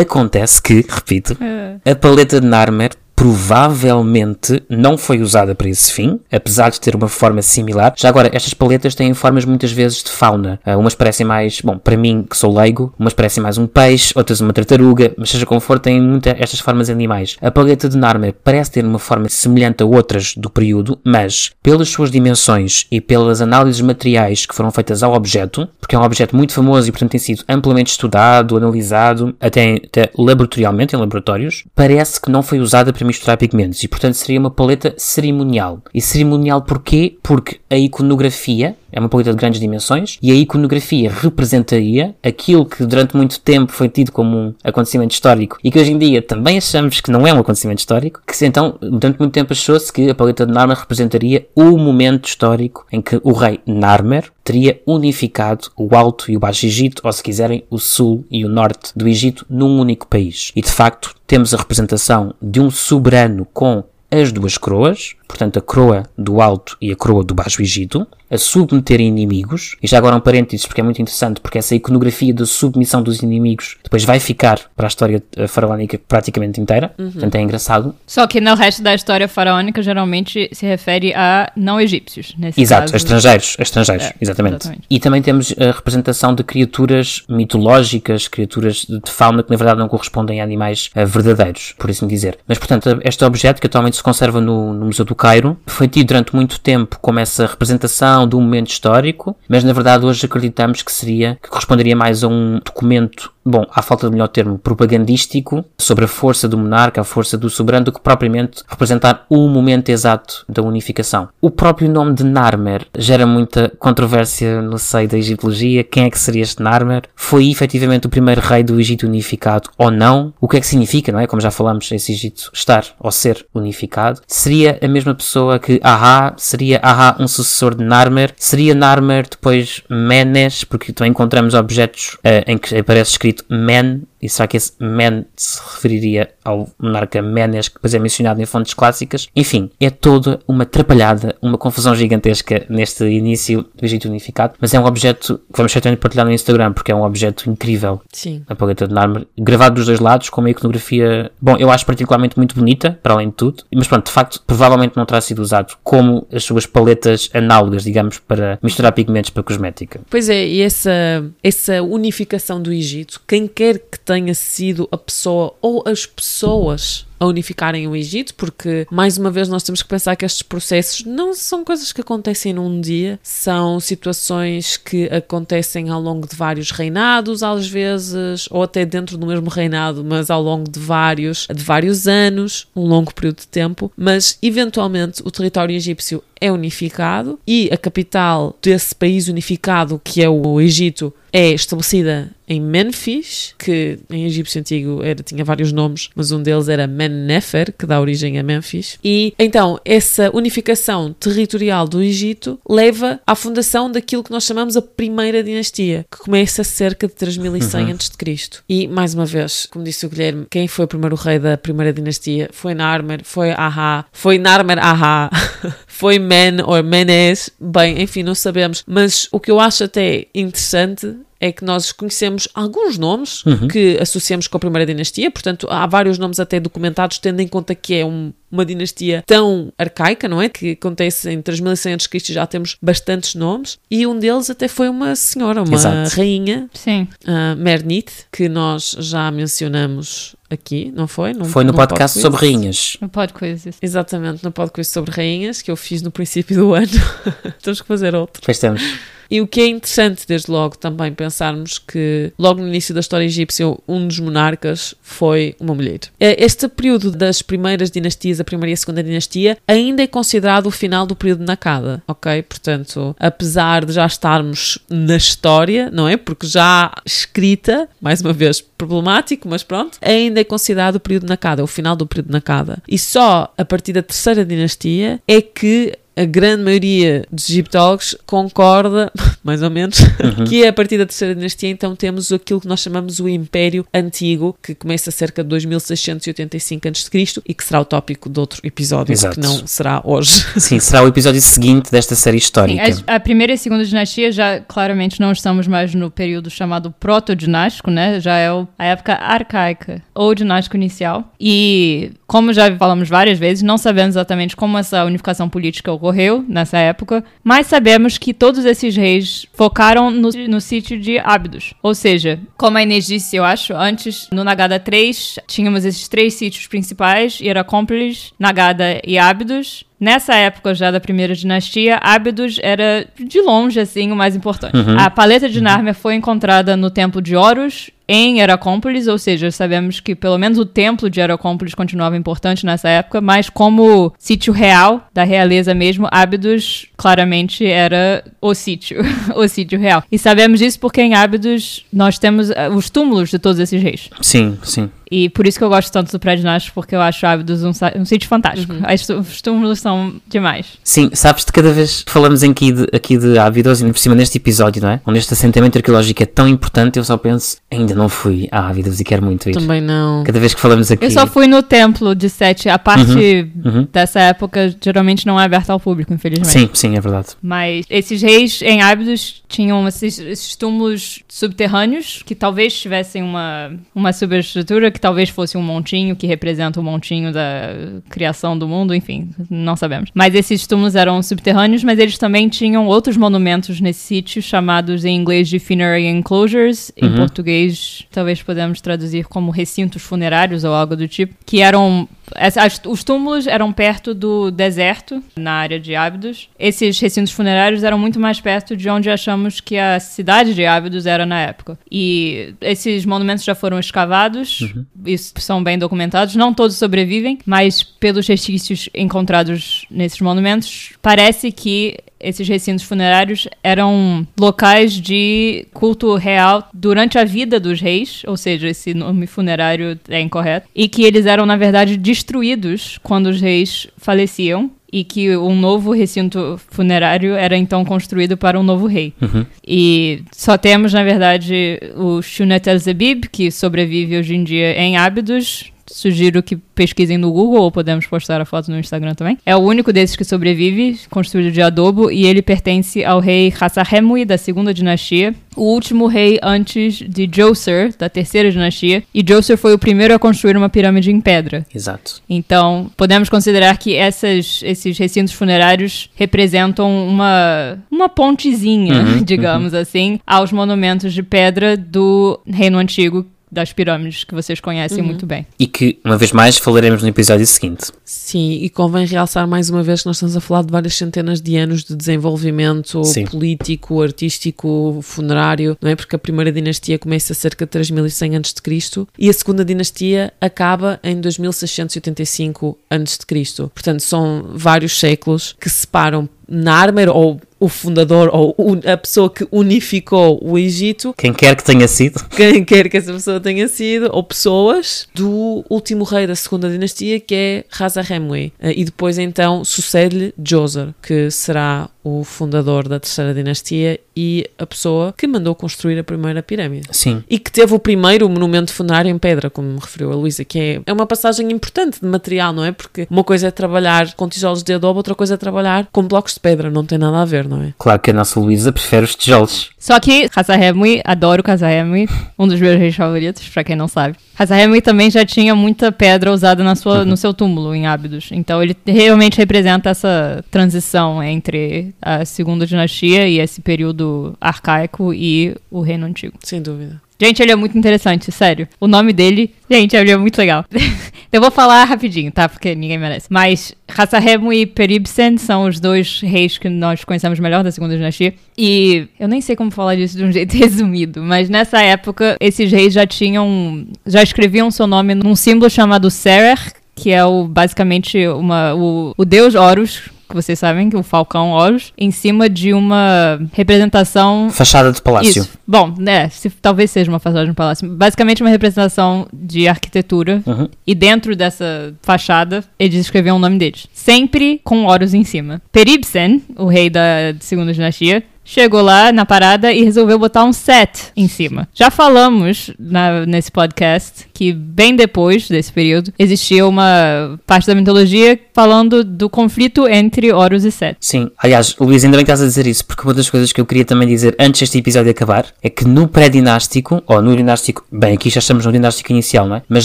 Speaker 3: acontece que, repito, é. a paleta de Narmer provavelmente não foi usada para esse fim, apesar de ter uma forma similar. Já agora, estas paletas têm formas muitas vezes de fauna. Uh, umas parecem mais, bom, para mim que sou leigo, umas parecem mais um peixe, outras uma tartaruga, mas seja como for, têm muitas estas formas animais. A paleta de Narmer parece ter uma forma semelhante a outras do período, mas pelas suas dimensões e pelas análises materiais que foram feitas ao objeto, porque é um objeto muito famoso e portanto tem sido amplamente estudado, analisado, até, até laboratorialmente em laboratórios, parece que não foi usada para misturar pigmentos e, portanto, seria uma paleta cerimonial. E cerimonial porquê? Porque a iconografia é uma paleta de grandes dimensões. E a iconografia representaria aquilo que durante muito tempo foi tido como um acontecimento histórico. E que hoje em dia também achamos que não é um acontecimento histórico, que então durante muito tempo achou-se que a paleta de Narmer representaria o momento histórico em que o rei Narmer teria unificado o Alto e o Baixo Egito, ou se quiserem, o Sul e o Norte do Egito num único país. E de facto temos a representação de um soberano com as duas coroas, portanto a coroa do Alto e a coroa do Baixo Egito, a submeter inimigos, e já agora um parênteses porque é muito interessante, porque essa iconografia da submissão dos inimigos depois vai ficar para a história eh, faraónica praticamente inteira, uhum. portanto é engraçado.
Speaker 2: Só que no resto da história faraónica geralmente se refere a não egípcios, nesse
Speaker 3: Exato,
Speaker 2: caso.
Speaker 3: estrangeiros, estrangeiros, é, exatamente. exatamente. E também temos a representação de criaturas mitológicas, criaturas de fauna que na verdade não correspondem a animais uh, verdadeiros, por assim dizer. Mas portanto, este objeto que atualmente se conserva no, no Museu do Cairo foi tido durante muito tempo como essa representação de um momento histórico, mas na verdade hoje acreditamos que seria, que corresponderia mais a um documento bom, à falta de melhor termo, propagandístico sobre a força do monarca, a força do soberano, do que propriamente representar o momento exato da unificação. O próprio nome de Narmer gera muita controvérsia no seio da egiptologia. Quem é que seria este Narmer? Foi efetivamente o primeiro rei do Egito unificado ou não? O que é que significa, não é? Como já falamos, esse Egito estar ou ser unificado. Seria a mesma pessoa que Aha? Seria Aha um sucessor de Narmer? Seria Narmer depois Menes? Porque também encontramos objetos uh, em que aparece escrito Men, e será que esse Men se referiria ao monarca Menes, que depois é mencionado em fontes clássicas? Enfim, é toda uma atrapalhada, uma confusão gigantesca neste início do Egito Unificado, mas é um objeto que vamos certamente partilhar no Instagram, porque é um objeto incrível.
Speaker 1: Sim.
Speaker 3: A paleta de Narmer, gravado dos dois lados, com uma iconografia, bom, eu acho particularmente muito bonita, para além de tudo, mas pronto, de facto, provavelmente não terá sido usado como as suas paletas análogas, digamos, para misturar pigmentos para cosmética.
Speaker 1: Pois é, e essa, essa unificação do Egito quem quer que tenha sido a pessoa ou as pessoas a unificarem o Egito, porque, mais uma vez, nós temos que pensar que estes processos não são coisas que acontecem num dia, são situações que acontecem ao longo de vários reinados, às vezes, ou até dentro do mesmo reinado, mas ao longo de vários, de vários anos, um longo período de tempo, mas eventualmente o território egípcio é unificado e a capital desse país unificado, que é o Egito, é estabelecida em Memphis, que em egípcio antigo era, tinha vários nomes, mas um deles era Mennefer, que dá origem a Memphis. E então essa unificação territorial do Egito leva à fundação daquilo que nós chamamos a primeira dinastia, que começa cerca de 3100 uhum. a.C. E mais uma vez, como disse o Guilherme, quem foi o primeiro rei da primeira dinastia? Foi Narmer, foi Aha, foi Narmer Aha, foi Men ou Menes, bem, enfim, não sabemos. Mas o que eu acho até interessante é que nós conhecemos alguns nomes uhum. que associamos com a primeira dinastia, portanto, há vários nomes até documentados, tendo em conta que é um, uma dinastia tão arcaica, não é? Que acontece em 3100 a.C. já temos bastantes nomes, e um deles até foi uma senhora, uma Exato. rainha,
Speaker 2: Sim.
Speaker 1: Uh, Mernit, que nós já mencionamos aqui, não foi?
Speaker 3: Num, foi no podcast sobre rainhas.
Speaker 2: No podcast.
Speaker 1: Exatamente, no podcast sobre rainhas, que eu fiz no princípio do ano. Temos que fazer outro.
Speaker 3: Pois temos.
Speaker 1: E o que é interessante, desde logo, também pensarmos que, logo no início da história egípcia, um dos monarcas foi uma mulher. É, este período das primeiras dinastias, a primeira e a segunda dinastia, ainda é considerado o final do período Nakada, ok? Portanto, apesar de já estarmos na história, não é? Porque já escrita, mais uma vez problemático, mas pronto, ainda é considerado o período Nakada, o final do período Nakada. E só a partir da terceira dinastia é que a grande maioria dos egiptólogos concorda, mais ou menos, uhum. que é a partir da terceira dinastia então temos aquilo que nós chamamos o Império Antigo, que começa cerca de 2685 a.C. e que será o tópico de outro episódio, Exato. que não será hoje.
Speaker 3: Sim, será o episódio seguinte desta série histórica.
Speaker 2: Sim, a, a, primeira e a segunda dinastia já claramente não estamos mais no período chamado proto-dinástico, né? Já é o, a época arcaica ou dinástico inicial. E como já falamos várias vezes, não sabemos exatamente como essa unificação política ocorreu ocorreu nessa época, mas sabemos que todos esses reis focaram no, no sítio de Ábidos. Ou seja, como a Inês disse, eu acho, antes no Nagada 3 tínhamos esses três sítios principais, Hieracómpolis, Nagada e Ábidos. Nessa época já da primeira dinastia, Ábidos era de longe assim o mais importante. Uhum. A paleta de Nármia foi encontrada no templo de Horus em Heracómpolis, ou seja, sabemos que pelo menos o templo de Heracómpolis continuava importante nessa época, mas como sítio real da realeza mesmo, Ábidos claramente era o sítio, o sítio real. E sabemos disso porque em Ábidos nós temos eh, os túmulos de todos esses reis.
Speaker 3: Sim, sim.
Speaker 2: E por isso que eu gosto tanto do Prédio Nástico, porque eu acho Ábidos um, um sítio fantástico. Uhum. Os túmulos são demais.
Speaker 3: Sim, sabes de cada vez que falamos aqui de, aqui de Ábidos, e por cima neste episódio, não é? Onde este assentamento arqueológico é tão importante, eu só penso, ainda não fui a Ábidos e quero muito ir.
Speaker 1: Também não.
Speaker 3: Cada vez que falamos aqui.
Speaker 2: Eu só fui no templo de Sete. A parte uhum. Uhum. dessa época geralmente não é aberta ao público, infelizmente.
Speaker 3: Sim, sim, é verdade.
Speaker 2: Mas esses reis em Ábidos tinham esses, esses túmulos subterrâneos que talvez tivessem uma, uma superestrutura, que talvez fosse um montinho que representa o montinho da criação do mundo, enfim, não sabemos. Mas esses túmulos eram subterrâneos, mas eles também tinham outros monumentos nesse sítio, chamados em inglês de funerary enclosures, uhum. em português talvez podemos traduzir como recintos funerários ou algo do tipo, que eram as, os túmulos eram perto do deserto, na área de Ábidos. Esses recintos funerários eram muito mais perto de onde achamos que a cidade de Ábidos era na época. E esses monumentos já foram escavados, uhum. isso são bem documentados. Não todos sobrevivem, mas pelos restícios encontrados nesses monumentos, parece que esses recintos funerários eram locais de culto real durante a vida dos reis, ou seja, esse nome funerário é incorreto, e que eles eram, na verdade, destruídos quando os reis faleciam e que um novo recinto funerário era então construído para um novo rei. Uhum. E só temos, na verdade, o Shunet el-Zebib, que sobrevive hoje em dia em Ábidos, Sugiro que pesquisem no Google ou podemos postar a foto no Instagram também. É o único desses que sobrevive, construído de adobo, e ele pertence ao rei Hassahemui da segunda dinastia, o último rei antes de Djoser, da terceira dinastia, e Djoser foi o primeiro a construir uma pirâmide em pedra.
Speaker 3: Exato.
Speaker 2: Então, podemos considerar que essas, esses recintos funerários representam uma, uma pontezinha, uhum, digamos uhum. assim, aos monumentos de pedra do Reino Antigo das pirâmides que vocês conhecem muito bem.
Speaker 3: E que, uma vez mais, falaremos no episódio seguinte.
Speaker 1: Sim, e convém realçar mais uma vez que nós estamos a falar de várias centenas de anos de desenvolvimento
Speaker 3: Sim.
Speaker 1: político, artístico, funerário, não é? Porque a primeira dinastia começa cerca de 3100 a.C. e a segunda dinastia acaba em 2685 a.C. Portanto, são vários séculos que separam Narmer ou o fundador ou a pessoa que unificou o Egito
Speaker 3: Quem quer que tenha sido.
Speaker 1: quem quer que essa pessoa tenha sido, ou pessoas do último rei da segunda dinastia, que é Hazaremwe. Eh, E depois então sucede-lhe Djoser, que será o fundador da terceira dinastia e a pessoa que mandou construir a primeira pirâmide.
Speaker 3: Sim.
Speaker 1: E que teve o primeiro monumento funerário em pedra, como me referiu a Luísa, que é, é uma passagem importante de material, não é? Porque uma coisa é trabalhar com tijolos de adobe, outra coisa é trabalhar com blocos de pedra, não tem nada a ver, não é?
Speaker 3: Claro que a nossa Luísa prefere os tijolos.
Speaker 2: Só que Hazaremwe, adoro Hazaremwe, um dos meus reis favoritos, pra quem não sabe. Hazaremwe também já tinha muita pedra usada na sua, no seu túmulo em Ábidos. Então ele realmente representa essa transição entre a segunda dinastia e esse período arcaico e o reino antigo.
Speaker 1: Sem dúvida.
Speaker 2: Gente, ele é muito interessante, sério. O nome dele, gente, ele é muito legal. Eu vou falar rapidinho, tá? Porque ninguém merece. Mas Hassaremu e Peribsen são os dois reis que nós conhecemos melhor da segunda dinastia. E eu nem sei como falar disso de um jeito resumido, mas nessa época esses reis já tinham, já escreviam seu nome num símbolo chamado Serer, que é o, basicamente uma, o, o deus Horus, que vocês sabem, que é o falcão Horus, em cima de uma representação
Speaker 3: Fachada de palácio.
Speaker 2: isso. Bom, né, se, talvez seja uma fachada de um palácio. Basicamente uma representação de arquitetura.
Speaker 3: Uhum.
Speaker 2: E dentro dessa fachada, eles escreviam o nome deles. Sempre com Horus em cima. Peribsen, o rei da segunda dinastia, chegou lá na parada e resolveu botar um set em cima. Já falamos na- nesse podcast que bem depois desse período existia uma parte da mitologia falando do conflito entre Horus e Set.
Speaker 3: Sim, aliás, Luís, ainda bem que estás a dizer isso, porque uma das coisas que eu queria também dizer antes deste episódio acabar é que no pré-dinástico, ou no dinástico, bem, aqui já estamos no dinástico inicial, não é? Mas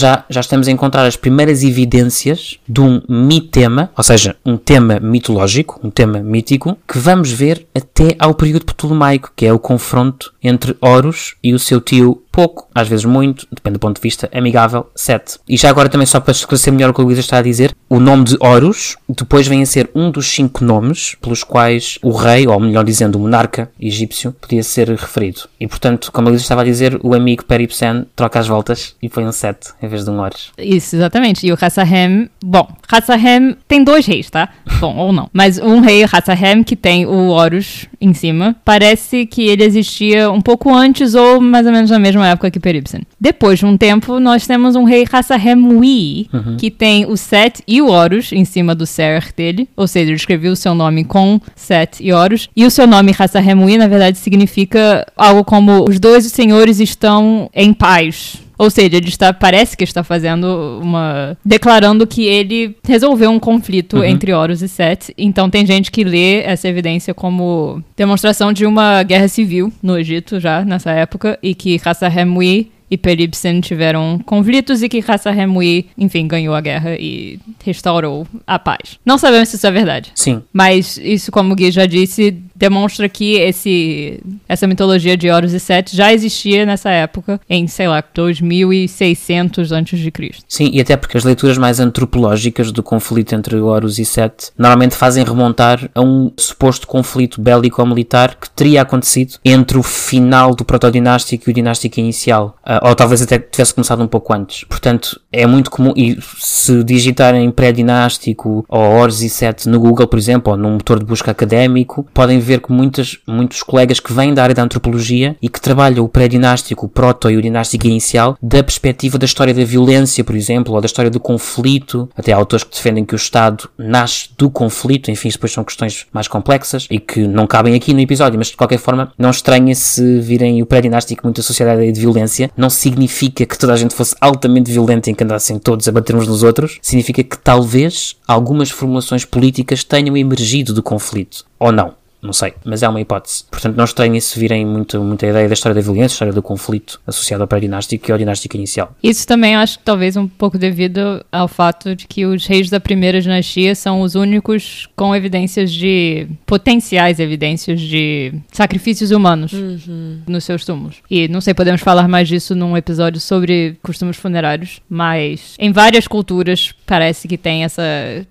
Speaker 3: já, já estamos a encontrar as primeiras evidências de um mitema, ou seja, um tema mitológico, um tema mítico, que vamos ver até ao período ptolomaico, que é o confronto entre Horus e o seu tio pouco, às vezes muito, depende do ponto de vista, amigável, Sete. E já agora também só para esclarecer melhor o que a Luísa está a dizer, o nome de Horus depois vem a ser um dos cinco nomes pelos quais o rei, ou melhor dizendo, o monarca egípcio, podia ser referido. E portanto, como a Luísa estava a dizer, o amigo Peripsen troca as voltas e põe um Sete em vez de um Horus.
Speaker 2: Isso, exatamente. E o Hassahem, bom, Hassahem tem dois reis, tá? Bom, ou não. Mas um rei, Hassahem, que tem o Horus em cima, parece que ele existia um pouco antes ou mais ou menos na mesma época que Peribsen. Depois de um tempo, nós temos um rei Hassahem-Wi, que tem o Set e o Horus em cima do Ser dele, ou seja, ele escreveu o seu nome com Set e Horus, e o seu nome Hassahem-Wi, na verdade, significa algo como os dois senhores estão em paz. Ou seja, ele está, parece que está fazendo uma. declarando que ele resolveu um conflito entre Horus e Set. Então tem gente que lê essa evidência como demonstração de uma guerra civil no Egito já nessa época e que Hassahem-Wi e Peribsen tiveram conflitos e que Hassahem-Wi, enfim, ganhou a guerra e restaurou a paz. Não sabemos se isso é verdade.
Speaker 3: Sim,
Speaker 2: Mas isso, como o Gui já disse, demonstra que esse, essa mitologia de Horus e Set já existia nessa época, em, sei lá, 2600 a.C.
Speaker 3: Sim, e até porque as leituras mais antropológicas do conflito entre Horus e Set normalmente fazem remontar a um suposto conflito bélico-militar que teria acontecido entre o final do protodinástico e o dinástico inicial. Ah, ou talvez até tivesse começado um pouco antes. Portanto, é muito comum, e se digitarem pré-dinástico ou Horus e Set no Google, por exemplo, ou num motor de busca académico, podem ver que muitas, muitos colegas que vêm da área da antropologia e que trabalham o pré-dinástico, o proto e o dinástico inicial da perspectiva da história da violência, por exemplo, ou da história do conflito. Até há autores que defendem que o Estado nasce do conflito, enfim, depois são questões mais complexas e que não cabem aqui no episódio, mas de qualquer forma, não estranha se virem o pré-dinástico muito associado à ideia de violência. Não significa que toda a gente fosse altamente violenta e que andassem todos a bater uns nos outros. Significa que talvez algumas formulações políticas tenham emergido do conflito. Ou não. Não sei, mas é uma hipótese. Portanto, não estranho isso virem muito, muita ideia da história da violência, história do conflito associado ao pré-dinástico e ao dinástico inicial.
Speaker 2: Isso também acho que talvez um pouco devido ao fato de que os reis da primeira dinastia são os únicos com evidências de. potenciais evidências de sacrifícios humanos
Speaker 1: Uhum.
Speaker 2: nos seus túmulos. E não sei, podemos falar mais disso num episódio sobre costumes funerários, mas em várias culturas parece que tem essa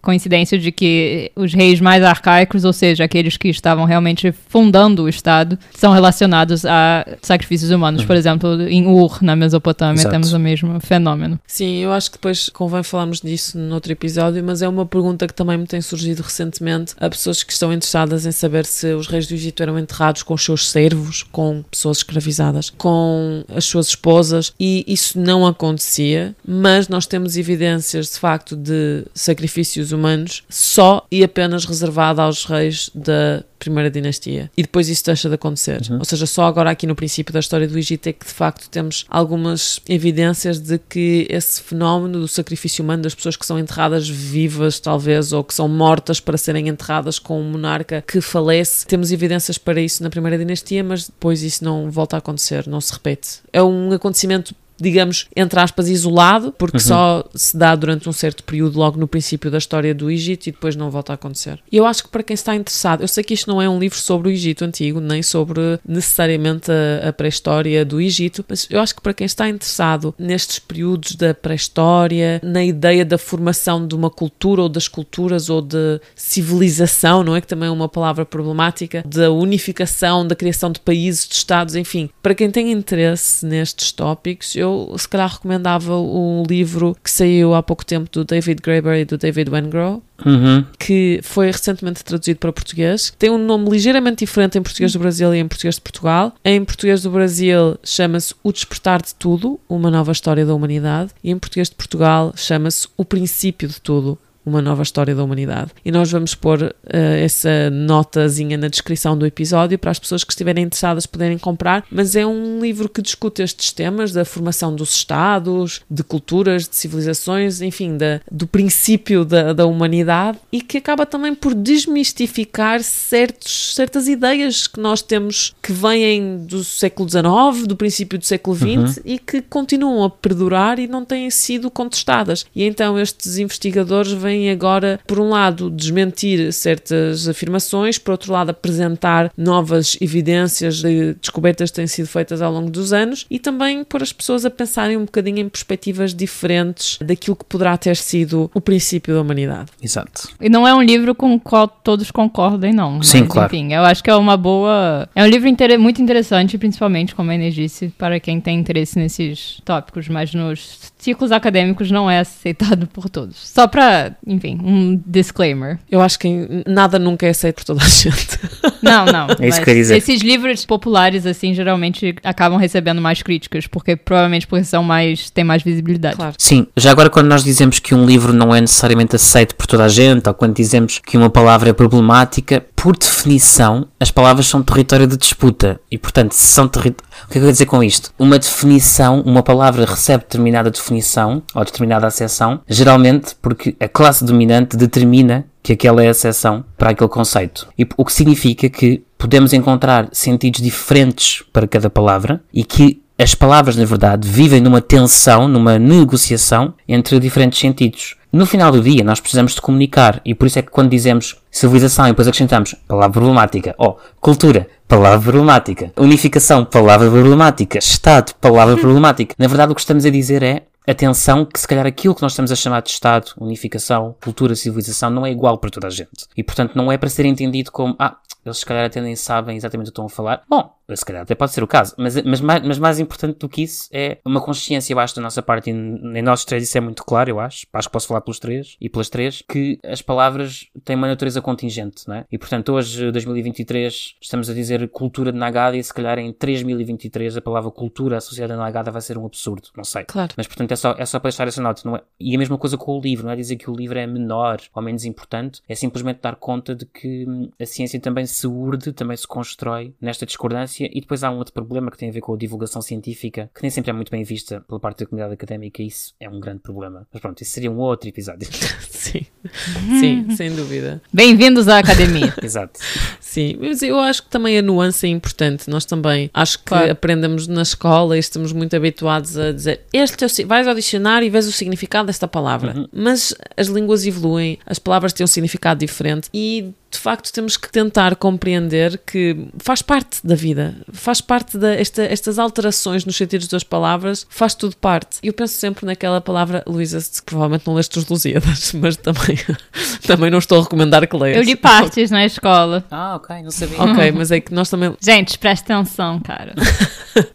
Speaker 2: coincidência de que os reis mais arcaicos, ou seja, aqueles que estavam realmente fundando o Estado, são relacionados a sacrifícios humanos. Por exemplo, em Ur, na Mesopotâmia,
Speaker 3: Exato.
Speaker 2: temos o mesmo fenômeno.
Speaker 1: Sim, eu acho que depois convém falarmos disso noutro episódio, mas é uma pergunta que também me tem surgido recentemente a pessoas que estão interessadas em saber se os reis do Egito eram enterrados com os seus servos, com pessoas escravizadas, com as suas esposas, e isso não acontecia, mas nós temos evidências de facto de sacrifícios humanos só e apenas reservado aos reis da primeira dinastia. E depois isso deixa de acontecer. Ou seja, só agora aqui no princípio da história do Egito é que de facto temos algumas evidências de que esse fenómeno do sacrifício humano das pessoas que são enterradas vivas, talvez, ou que são mortas para serem enterradas com um monarca que falece, temos evidências para isso na primeira dinastia, mas depois isso não volta a acontecer, não se repete. É um acontecimento digamos, entre aspas, isolado, porque só se dá durante um certo período, logo no princípio da história do Egito, e depois não volta a acontecer. E eu acho que para quem está interessado, eu sei que isto não é um livro sobre o Egito antigo, nem sobre necessariamente a, a pré-história do Egito, mas eu acho que para quem está interessado nestes períodos da pré-história, na ideia da formação de uma cultura ou das culturas ou de civilização, não é? Que também é uma palavra problemática, da unificação, da criação de países, de estados, enfim. Para quem tem interesse nestes tópicos, eu se calhar recomendava o livro que saiu há pouco tempo do David Graeber e do David Wengrow,
Speaker 3: Uhum.
Speaker 1: que foi recentemente traduzido para português. Tem um nome ligeiramente diferente em português do Brasil e em português de Portugal. Em português do Brasil chama-se O Despertar de Tudo, uma nova história da humanidade, e em português de Portugal chama-se O Princípio de Tudo. Uma nova história da humanidade. E nós vamos pôr eh, essa notazinha na descrição do episódio para as pessoas que estiverem interessadas poderem comprar. Mas é um livro que discute estes temas da formação dos Estados, de culturas, de civilizações, enfim, da, do princípio da, da humanidade e que acaba também por desmistificar certos, certas ideias que nós temos que vêm do século XIX, do princípio do século XX e que continuam a perdurar e não têm sido contestadas. E então estes investigadores vêm agora, por um lado, desmentir certas afirmações, por outro lado, apresentar novas evidências de descobertas que têm sido feitas ao longo dos anos e também pôr as pessoas a pensarem um bocadinho em perspectivas diferentes daquilo que poderá ter sido o princípio da humanidade.
Speaker 3: Exato.
Speaker 2: E não é um livro com o qual todos concordem, não.
Speaker 3: Sim,
Speaker 2: Mas,
Speaker 3: claro.
Speaker 2: Enfim, eu acho que é uma boa. É um livro inter- muito interessante, principalmente, como a Inês disse, para quem tem interesse nesses tópicos, mas nos ciclos acadêmicos não é aceitado por todos. Só pra, enfim, um disclaimer.
Speaker 1: Eu acho que nada nunca é aceito por toda a gente.
Speaker 2: Não, não.
Speaker 3: É isso que eu ia dizer.
Speaker 2: Esses livros populares, assim, geralmente acabam recebendo mais críticas, porque provavelmente porque são mais. têm mais visibilidade.
Speaker 1: Claro.
Speaker 3: Sim, já agora quando nós dizemos que um livro não é necessariamente aceito por toda a gente, ou quando dizemos que uma palavra é problemática, por definição, as palavras são território de disputa. E portanto, se são território. O que é que eu quero dizer com isto? Uma definição, uma palavra recebe determinada definição, ou determinada acessão, geralmente porque a classe dominante determina que aquela é a exceção para aquele conceito. E o que significa que podemos encontrar sentidos diferentes para cada palavra e que as palavras, na verdade, vivem numa tensão, numa negociação entre diferentes sentidos. No final do dia, nós precisamos de comunicar e por isso é que quando dizemos civilização e depois acrescentamos palavra problemática, ou cultura, palavra problemática, unificação, palavra problemática, Estado, palavra problemática, na verdade o que estamos a dizer é atenção que se calhar aquilo que nós estamos a chamar de Estado, unificação, cultura, civilização não é igual para toda a gente. E portanto não é para ser entendido como, ah, eles se calhar até nem sabem exatamente o que estão a falar. Bom, se calhar até pode ser o caso, mas, mas, mais, mas mais importante do que isso é uma consciência, eu acho, da nossa parte, e em nós três isso é muito claro, eu acho, acho que posso falar pelos três e pelas três, que as palavras têm uma natureza contingente, não é? E portanto hoje, 2023, estamos a dizer cultura de Nagada e se calhar em 3023 a palavra cultura associada a Nagada vai ser um absurdo, não sei.
Speaker 1: Claro.
Speaker 3: Mas portanto é só, é só para deixar essa nota. Não é? E a mesma coisa com o livro, não é dizer que o livro é menor ou menos importante, é simplesmente dar conta de que hum, a ciência também se urde, também se constrói nesta discordância. E depois há um outro problema que tem a ver com a divulgação científica, que nem sempre é muito bem vista pela parte da comunidade académica, e isso é um grande problema. Mas pronto, isso seria um outro episódio.
Speaker 1: Sim. Sim, sem dúvida.
Speaker 2: Bem-vindos à academia.
Speaker 3: Exato.
Speaker 1: Sim. Mas eu acho que também a nuance é importante. Nós também acho que
Speaker 2: Claro.
Speaker 1: aprendemos na escola e estamos muito habituados a dizer este é o, vais ao dicionário e vês o significado desta palavra. Mas as línguas evoluem, as palavras têm um significado diferente e de facto temos que tentar compreender que faz parte da vida, faz parte da esta, estas alterações nos sentidos das palavras, faz tudo parte. Eu penso sempre naquela palavra, Luísa, provavelmente não leste os Lusíadas, mas também, também não estou a recomendar que leias.
Speaker 2: Eu li partes na escola.
Speaker 3: Ah, ok, não sabia.
Speaker 1: Ok, mas é que nós também
Speaker 2: Gente, presta atenção, cara.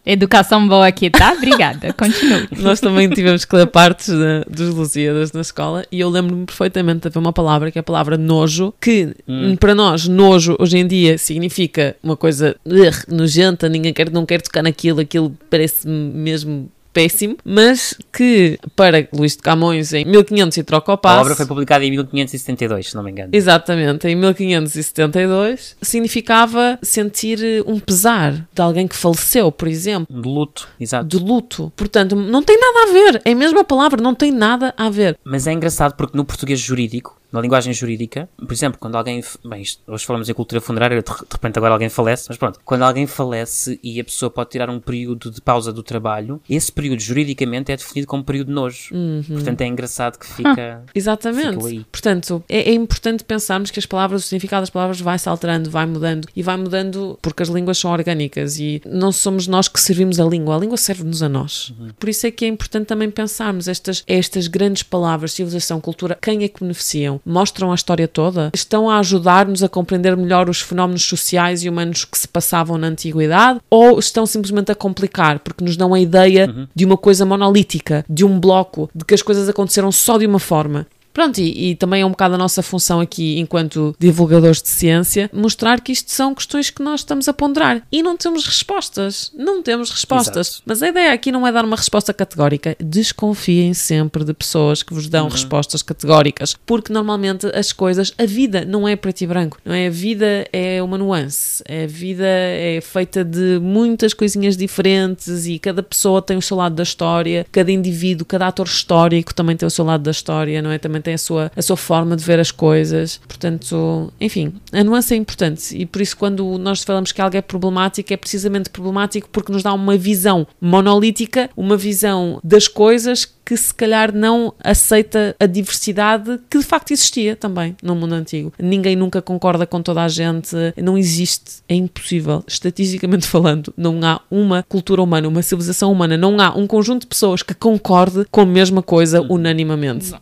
Speaker 2: Educação boa aqui, tá? Obrigada. Continue.
Speaker 1: Nós também tivemos que ler partes da- dos Lusíadas na escola e eu lembro-me perfeitamente de haver uma palavra que é a palavra nojo, que hum, para nós, nojo hoje em dia significa uma coisa "Ugh, nojenta, ninguém quer, não quer tocar naquilo, aquilo parece mesmo péssimo, mas que para Luís de Camões em 1500 e troca o
Speaker 3: A
Speaker 1: passo.
Speaker 3: obra foi publicada em 1572, se não me engano.
Speaker 1: Exatamente, em 1572 significava sentir eh, um pesar de alguém que faleceu, por exemplo
Speaker 3: De luto, exato.
Speaker 1: de luto. Portanto, não tem nada a ver. É a mesma palavra, não tem nada a ver.
Speaker 3: Mas é engraçado porque no português jurídico, na linguagem jurídica, por exemplo, quando alguém. Bem, hoje falamos em cultura funerária, de repente agora alguém falece, mas pronto, quando alguém falece e a pessoa pode tirar um período de pausa do trabalho, esse período juridicamente é definido como período de nojo. Portanto, é engraçado que fica.
Speaker 1: Exatamente.
Speaker 3: Ficou aí.
Speaker 1: Portanto, é, é importante pensarmos que as palavras, o significado das palavras vai se alterando, vai mudando e vai mudando porque as línguas são orgânicas e não somos nós que servimos a língua, a língua serve-nos a nós. Por isso é que é importante também pensarmos estas, estas grandes palavras, civilização, cultura, quem é que beneficiam? Mostram a história toda? Estão a ajudar-nos a compreender melhor os fenómenos sociais e humanos que se passavam na antiguidade? Ou estão simplesmente a complicar porque nos dão a ideia de uma coisa monolítica, de um bloco, de que as coisas aconteceram só de uma forma? Pronto, e, e também é um bocado a nossa função aqui, enquanto divulgadores de ciência, mostrar que isto são questões que nós estamos a ponderar. E não temos respostas. Não temos respostas.
Speaker 3: Exato.
Speaker 1: Mas a ideia aqui não é dar uma resposta categórica. Desconfiem sempre de pessoas que vos dão respostas categóricas. Porque normalmente as coisas, a vida não é preto e branco. Não é? A vida é uma nuance. A vida é feita de muitas coisinhas diferentes e cada pessoa tem o seu lado da história. Cada indivíduo, cada ator histórico também tem o seu lado da história, não é? Também tem a sua, a sua forma de ver as coisas. Portanto, enfim, a nuance é importante e por isso quando nós falamos que algo é problemático, é precisamente problemático porque nos dá uma visão monolítica, uma visão das coisas que se calhar não aceita a diversidade que de facto existia também no mundo antigo. Ninguém nunca concorda com toda a gente, não existe, é impossível. Estatisticamente falando, não há uma cultura humana, uma civilização humana, não há um conjunto de pessoas que concorde com a mesma coisa unanimamente.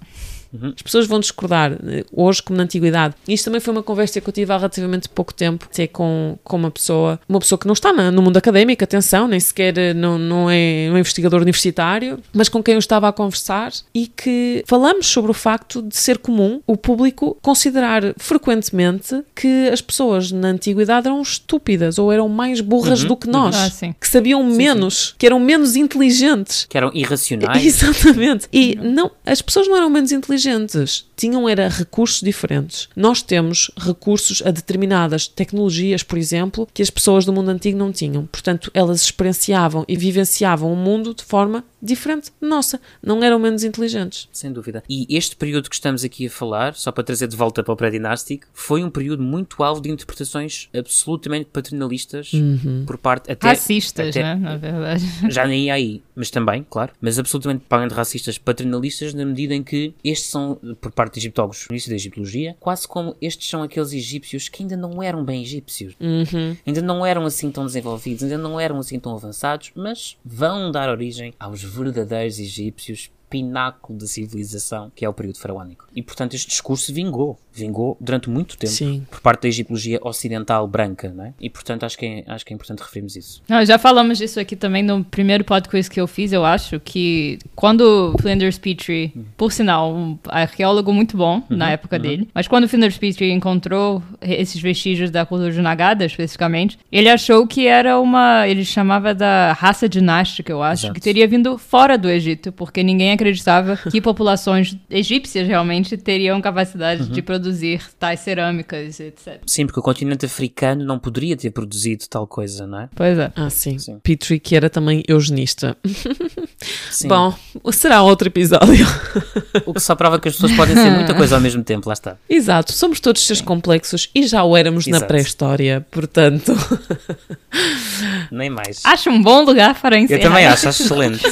Speaker 1: As pessoas vão discordar, eh, hoje como na antiguidade. Isto também foi uma conversa que eu tive há relativamente pouco tempo, até com, com uma pessoa, uma pessoa que não está na- no mundo académico, atenção, nem sequer eh, não, não, é, é investigador universitário, mas com quem eu estava a conversar e que falamos sobre o facto de ser comum o público considerar frequentemente que as pessoas na antiguidade eram estúpidas ou eram mais burras do que nós,
Speaker 2: Ah, sim.
Speaker 1: que sabiam menos, que eram menos inteligentes.
Speaker 3: Que eram irracionais.
Speaker 1: Exatamente. E não, as pessoas não eram menos inteligentes, tinham era recursos diferentes. Nós temos recursos a determinadas tecnologias, por exemplo, que as pessoas do mundo antigo não tinham. Portanto, elas experienciavam e vivenciavam o mundo de forma diferente da nossa. Não eram menos inteligentes.
Speaker 3: Sem dúvida. E este período que estamos aqui a falar, só para trazer de volta para o pré-dinástico, foi um período muito alvo de interpretações absolutamente paternalistas por parte até.
Speaker 2: Racistas,
Speaker 3: até-
Speaker 2: né? Na verdade.
Speaker 3: Já nem ia aí, mas também, claro, mas absolutamente para além de racistas paternalistas, na medida em que estes são, por parte de egiptólogos no início da egiptologia, quase como estes são aqueles egípcios que ainda não eram bem egípcios, ainda não eram assim tão desenvolvidos, ainda não eram assim tão avançados, mas vão dar origem aos verdadeiros egípcios. Pináculo da civilização, que é o período faraónico. E portanto, este discurso vingou, vingou durante muito tempo
Speaker 1: Sim.
Speaker 3: por parte da egiptologia ocidental branca, não é? E portanto, acho que é, acho que é importante referirmos isso.
Speaker 2: Não, já falamos disso aqui também no primeiro podcast que eu fiz, eu acho, que quando Flinders Petrie, por sinal, um arqueólogo muito bom na época dele, mas quando Flinders Petrie encontrou esses vestígios da cultura de Nagada, especificamente, ele achou que era uma, ele chamava da raça dinástica, eu acho,
Speaker 3: Exato.
Speaker 2: que teria vindo fora do Egito, porque ninguém acreditava que populações egípcias realmente teriam capacidade de produzir tais cerâmicas, etc.
Speaker 3: Sim, porque o continente africano não poderia ter produzido tal coisa, não é?
Speaker 2: Pois é.
Speaker 1: Ah, sim.
Speaker 3: Sim.
Speaker 1: Petrie, que era também eugenista.
Speaker 3: Sim.
Speaker 1: Bom, será outro episódio.
Speaker 3: O que só prova que as pessoas podem ser muita coisa ao mesmo tempo, lá está.
Speaker 1: Exato, somos todos seres complexos e já o éramos na
Speaker 3: Exato.
Speaker 1: pré-história, portanto.
Speaker 3: Nem mais.
Speaker 2: Acho um bom lugar para encerrar.
Speaker 3: Eu também acho, acho excelente.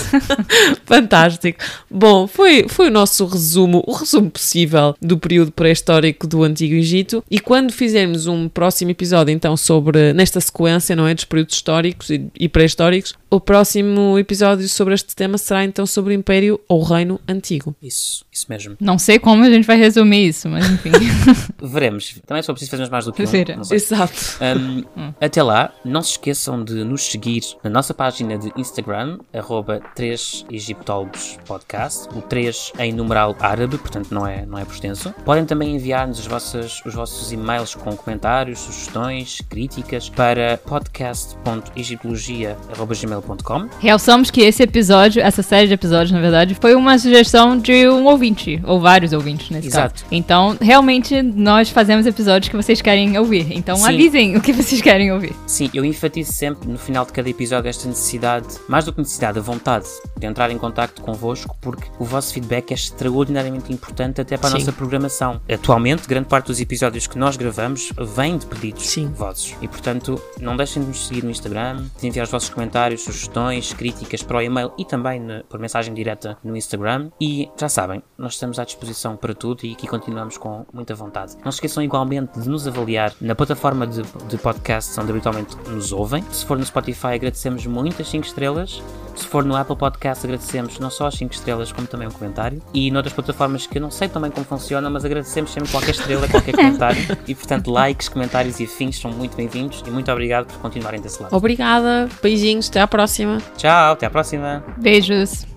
Speaker 1: Fantástico. Bom, foi, foi o nosso resumo, o resumo possível do período pré-histórico do Antigo Egito. E quando fizermos um próximo episódio, então, sobre, nesta sequência, não é? Dos períodos históricos e, e pré-históricos, o próximo episódio sobre este tema será então sobre o Império ou Reino Antigo.
Speaker 3: Isso, isso mesmo.
Speaker 2: Não sei como a gente vai resumir isso, mas enfim.
Speaker 3: Veremos. Também só preciso fazer mais do que um.
Speaker 1: Exato.
Speaker 3: Um, Até lá, não se esqueçam de nos seguir na nossa página de Instagram, arroba 3 Egiptólogos Podcast, o 3 em numeral árabe, portanto não é, não é por extenso. Podem também enviar-nos as vossas, os vossos e-mails com comentários, sugestões, críticas para podcast.egiptologia.gmail.com
Speaker 2: Realçamos que esse episódio, essa série de episódios, na verdade, foi uma sugestão de um ouvinte, ou vários ouvintes nesse
Speaker 3: Exato.
Speaker 2: caso. Então, realmente, nós fazemos episódios que vocês querem ouvir. Então,
Speaker 3: Sim.
Speaker 2: avisem o que vocês querem ouvir.
Speaker 3: Sim, eu enfatizo sempre no final de cada episódio esta necessidade, mais do que necessidade, a vontade de entrar em contacto convosco, porque o vosso feedback é extraordinariamente importante até para a
Speaker 1: Sim.
Speaker 3: nossa programação. Atualmente, grande parte dos episódios que nós gravamos vem de pedidos
Speaker 1: Sim.
Speaker 3: vossos. E portanto, não deixem de nos seguir no Instagram, de enviar os vossos comentários, sugestões, críticas para o e-mail e também por mensagem direta no Instagram. E já sabem, nós estamos à disposição para tudo e aqui continuamos com muita vontade. Não se esqueçam igualmente de nos avaliar na plataforma de, de podcasts onde habitualmente nos ouvem. Se for no Spotify, agradecemos muito as 5 estrelas. Se for no Apple Podcast, agradecemos não só as 5 estrelas, como também um comentário. E noutras plataformas que eu não sei também como funcionam, mas agradecemos sempre qualquer estrela, qualquer comentário. E portanto, likes, comentários e afins são muito bem-vindos. E muito obrigado por continuarem desse lado.
Speaker 1: Obrigada. Beijinhos. Até à próxima.
Speaker 3: Tchau, até à próxima.
Speaker 2: Beijos.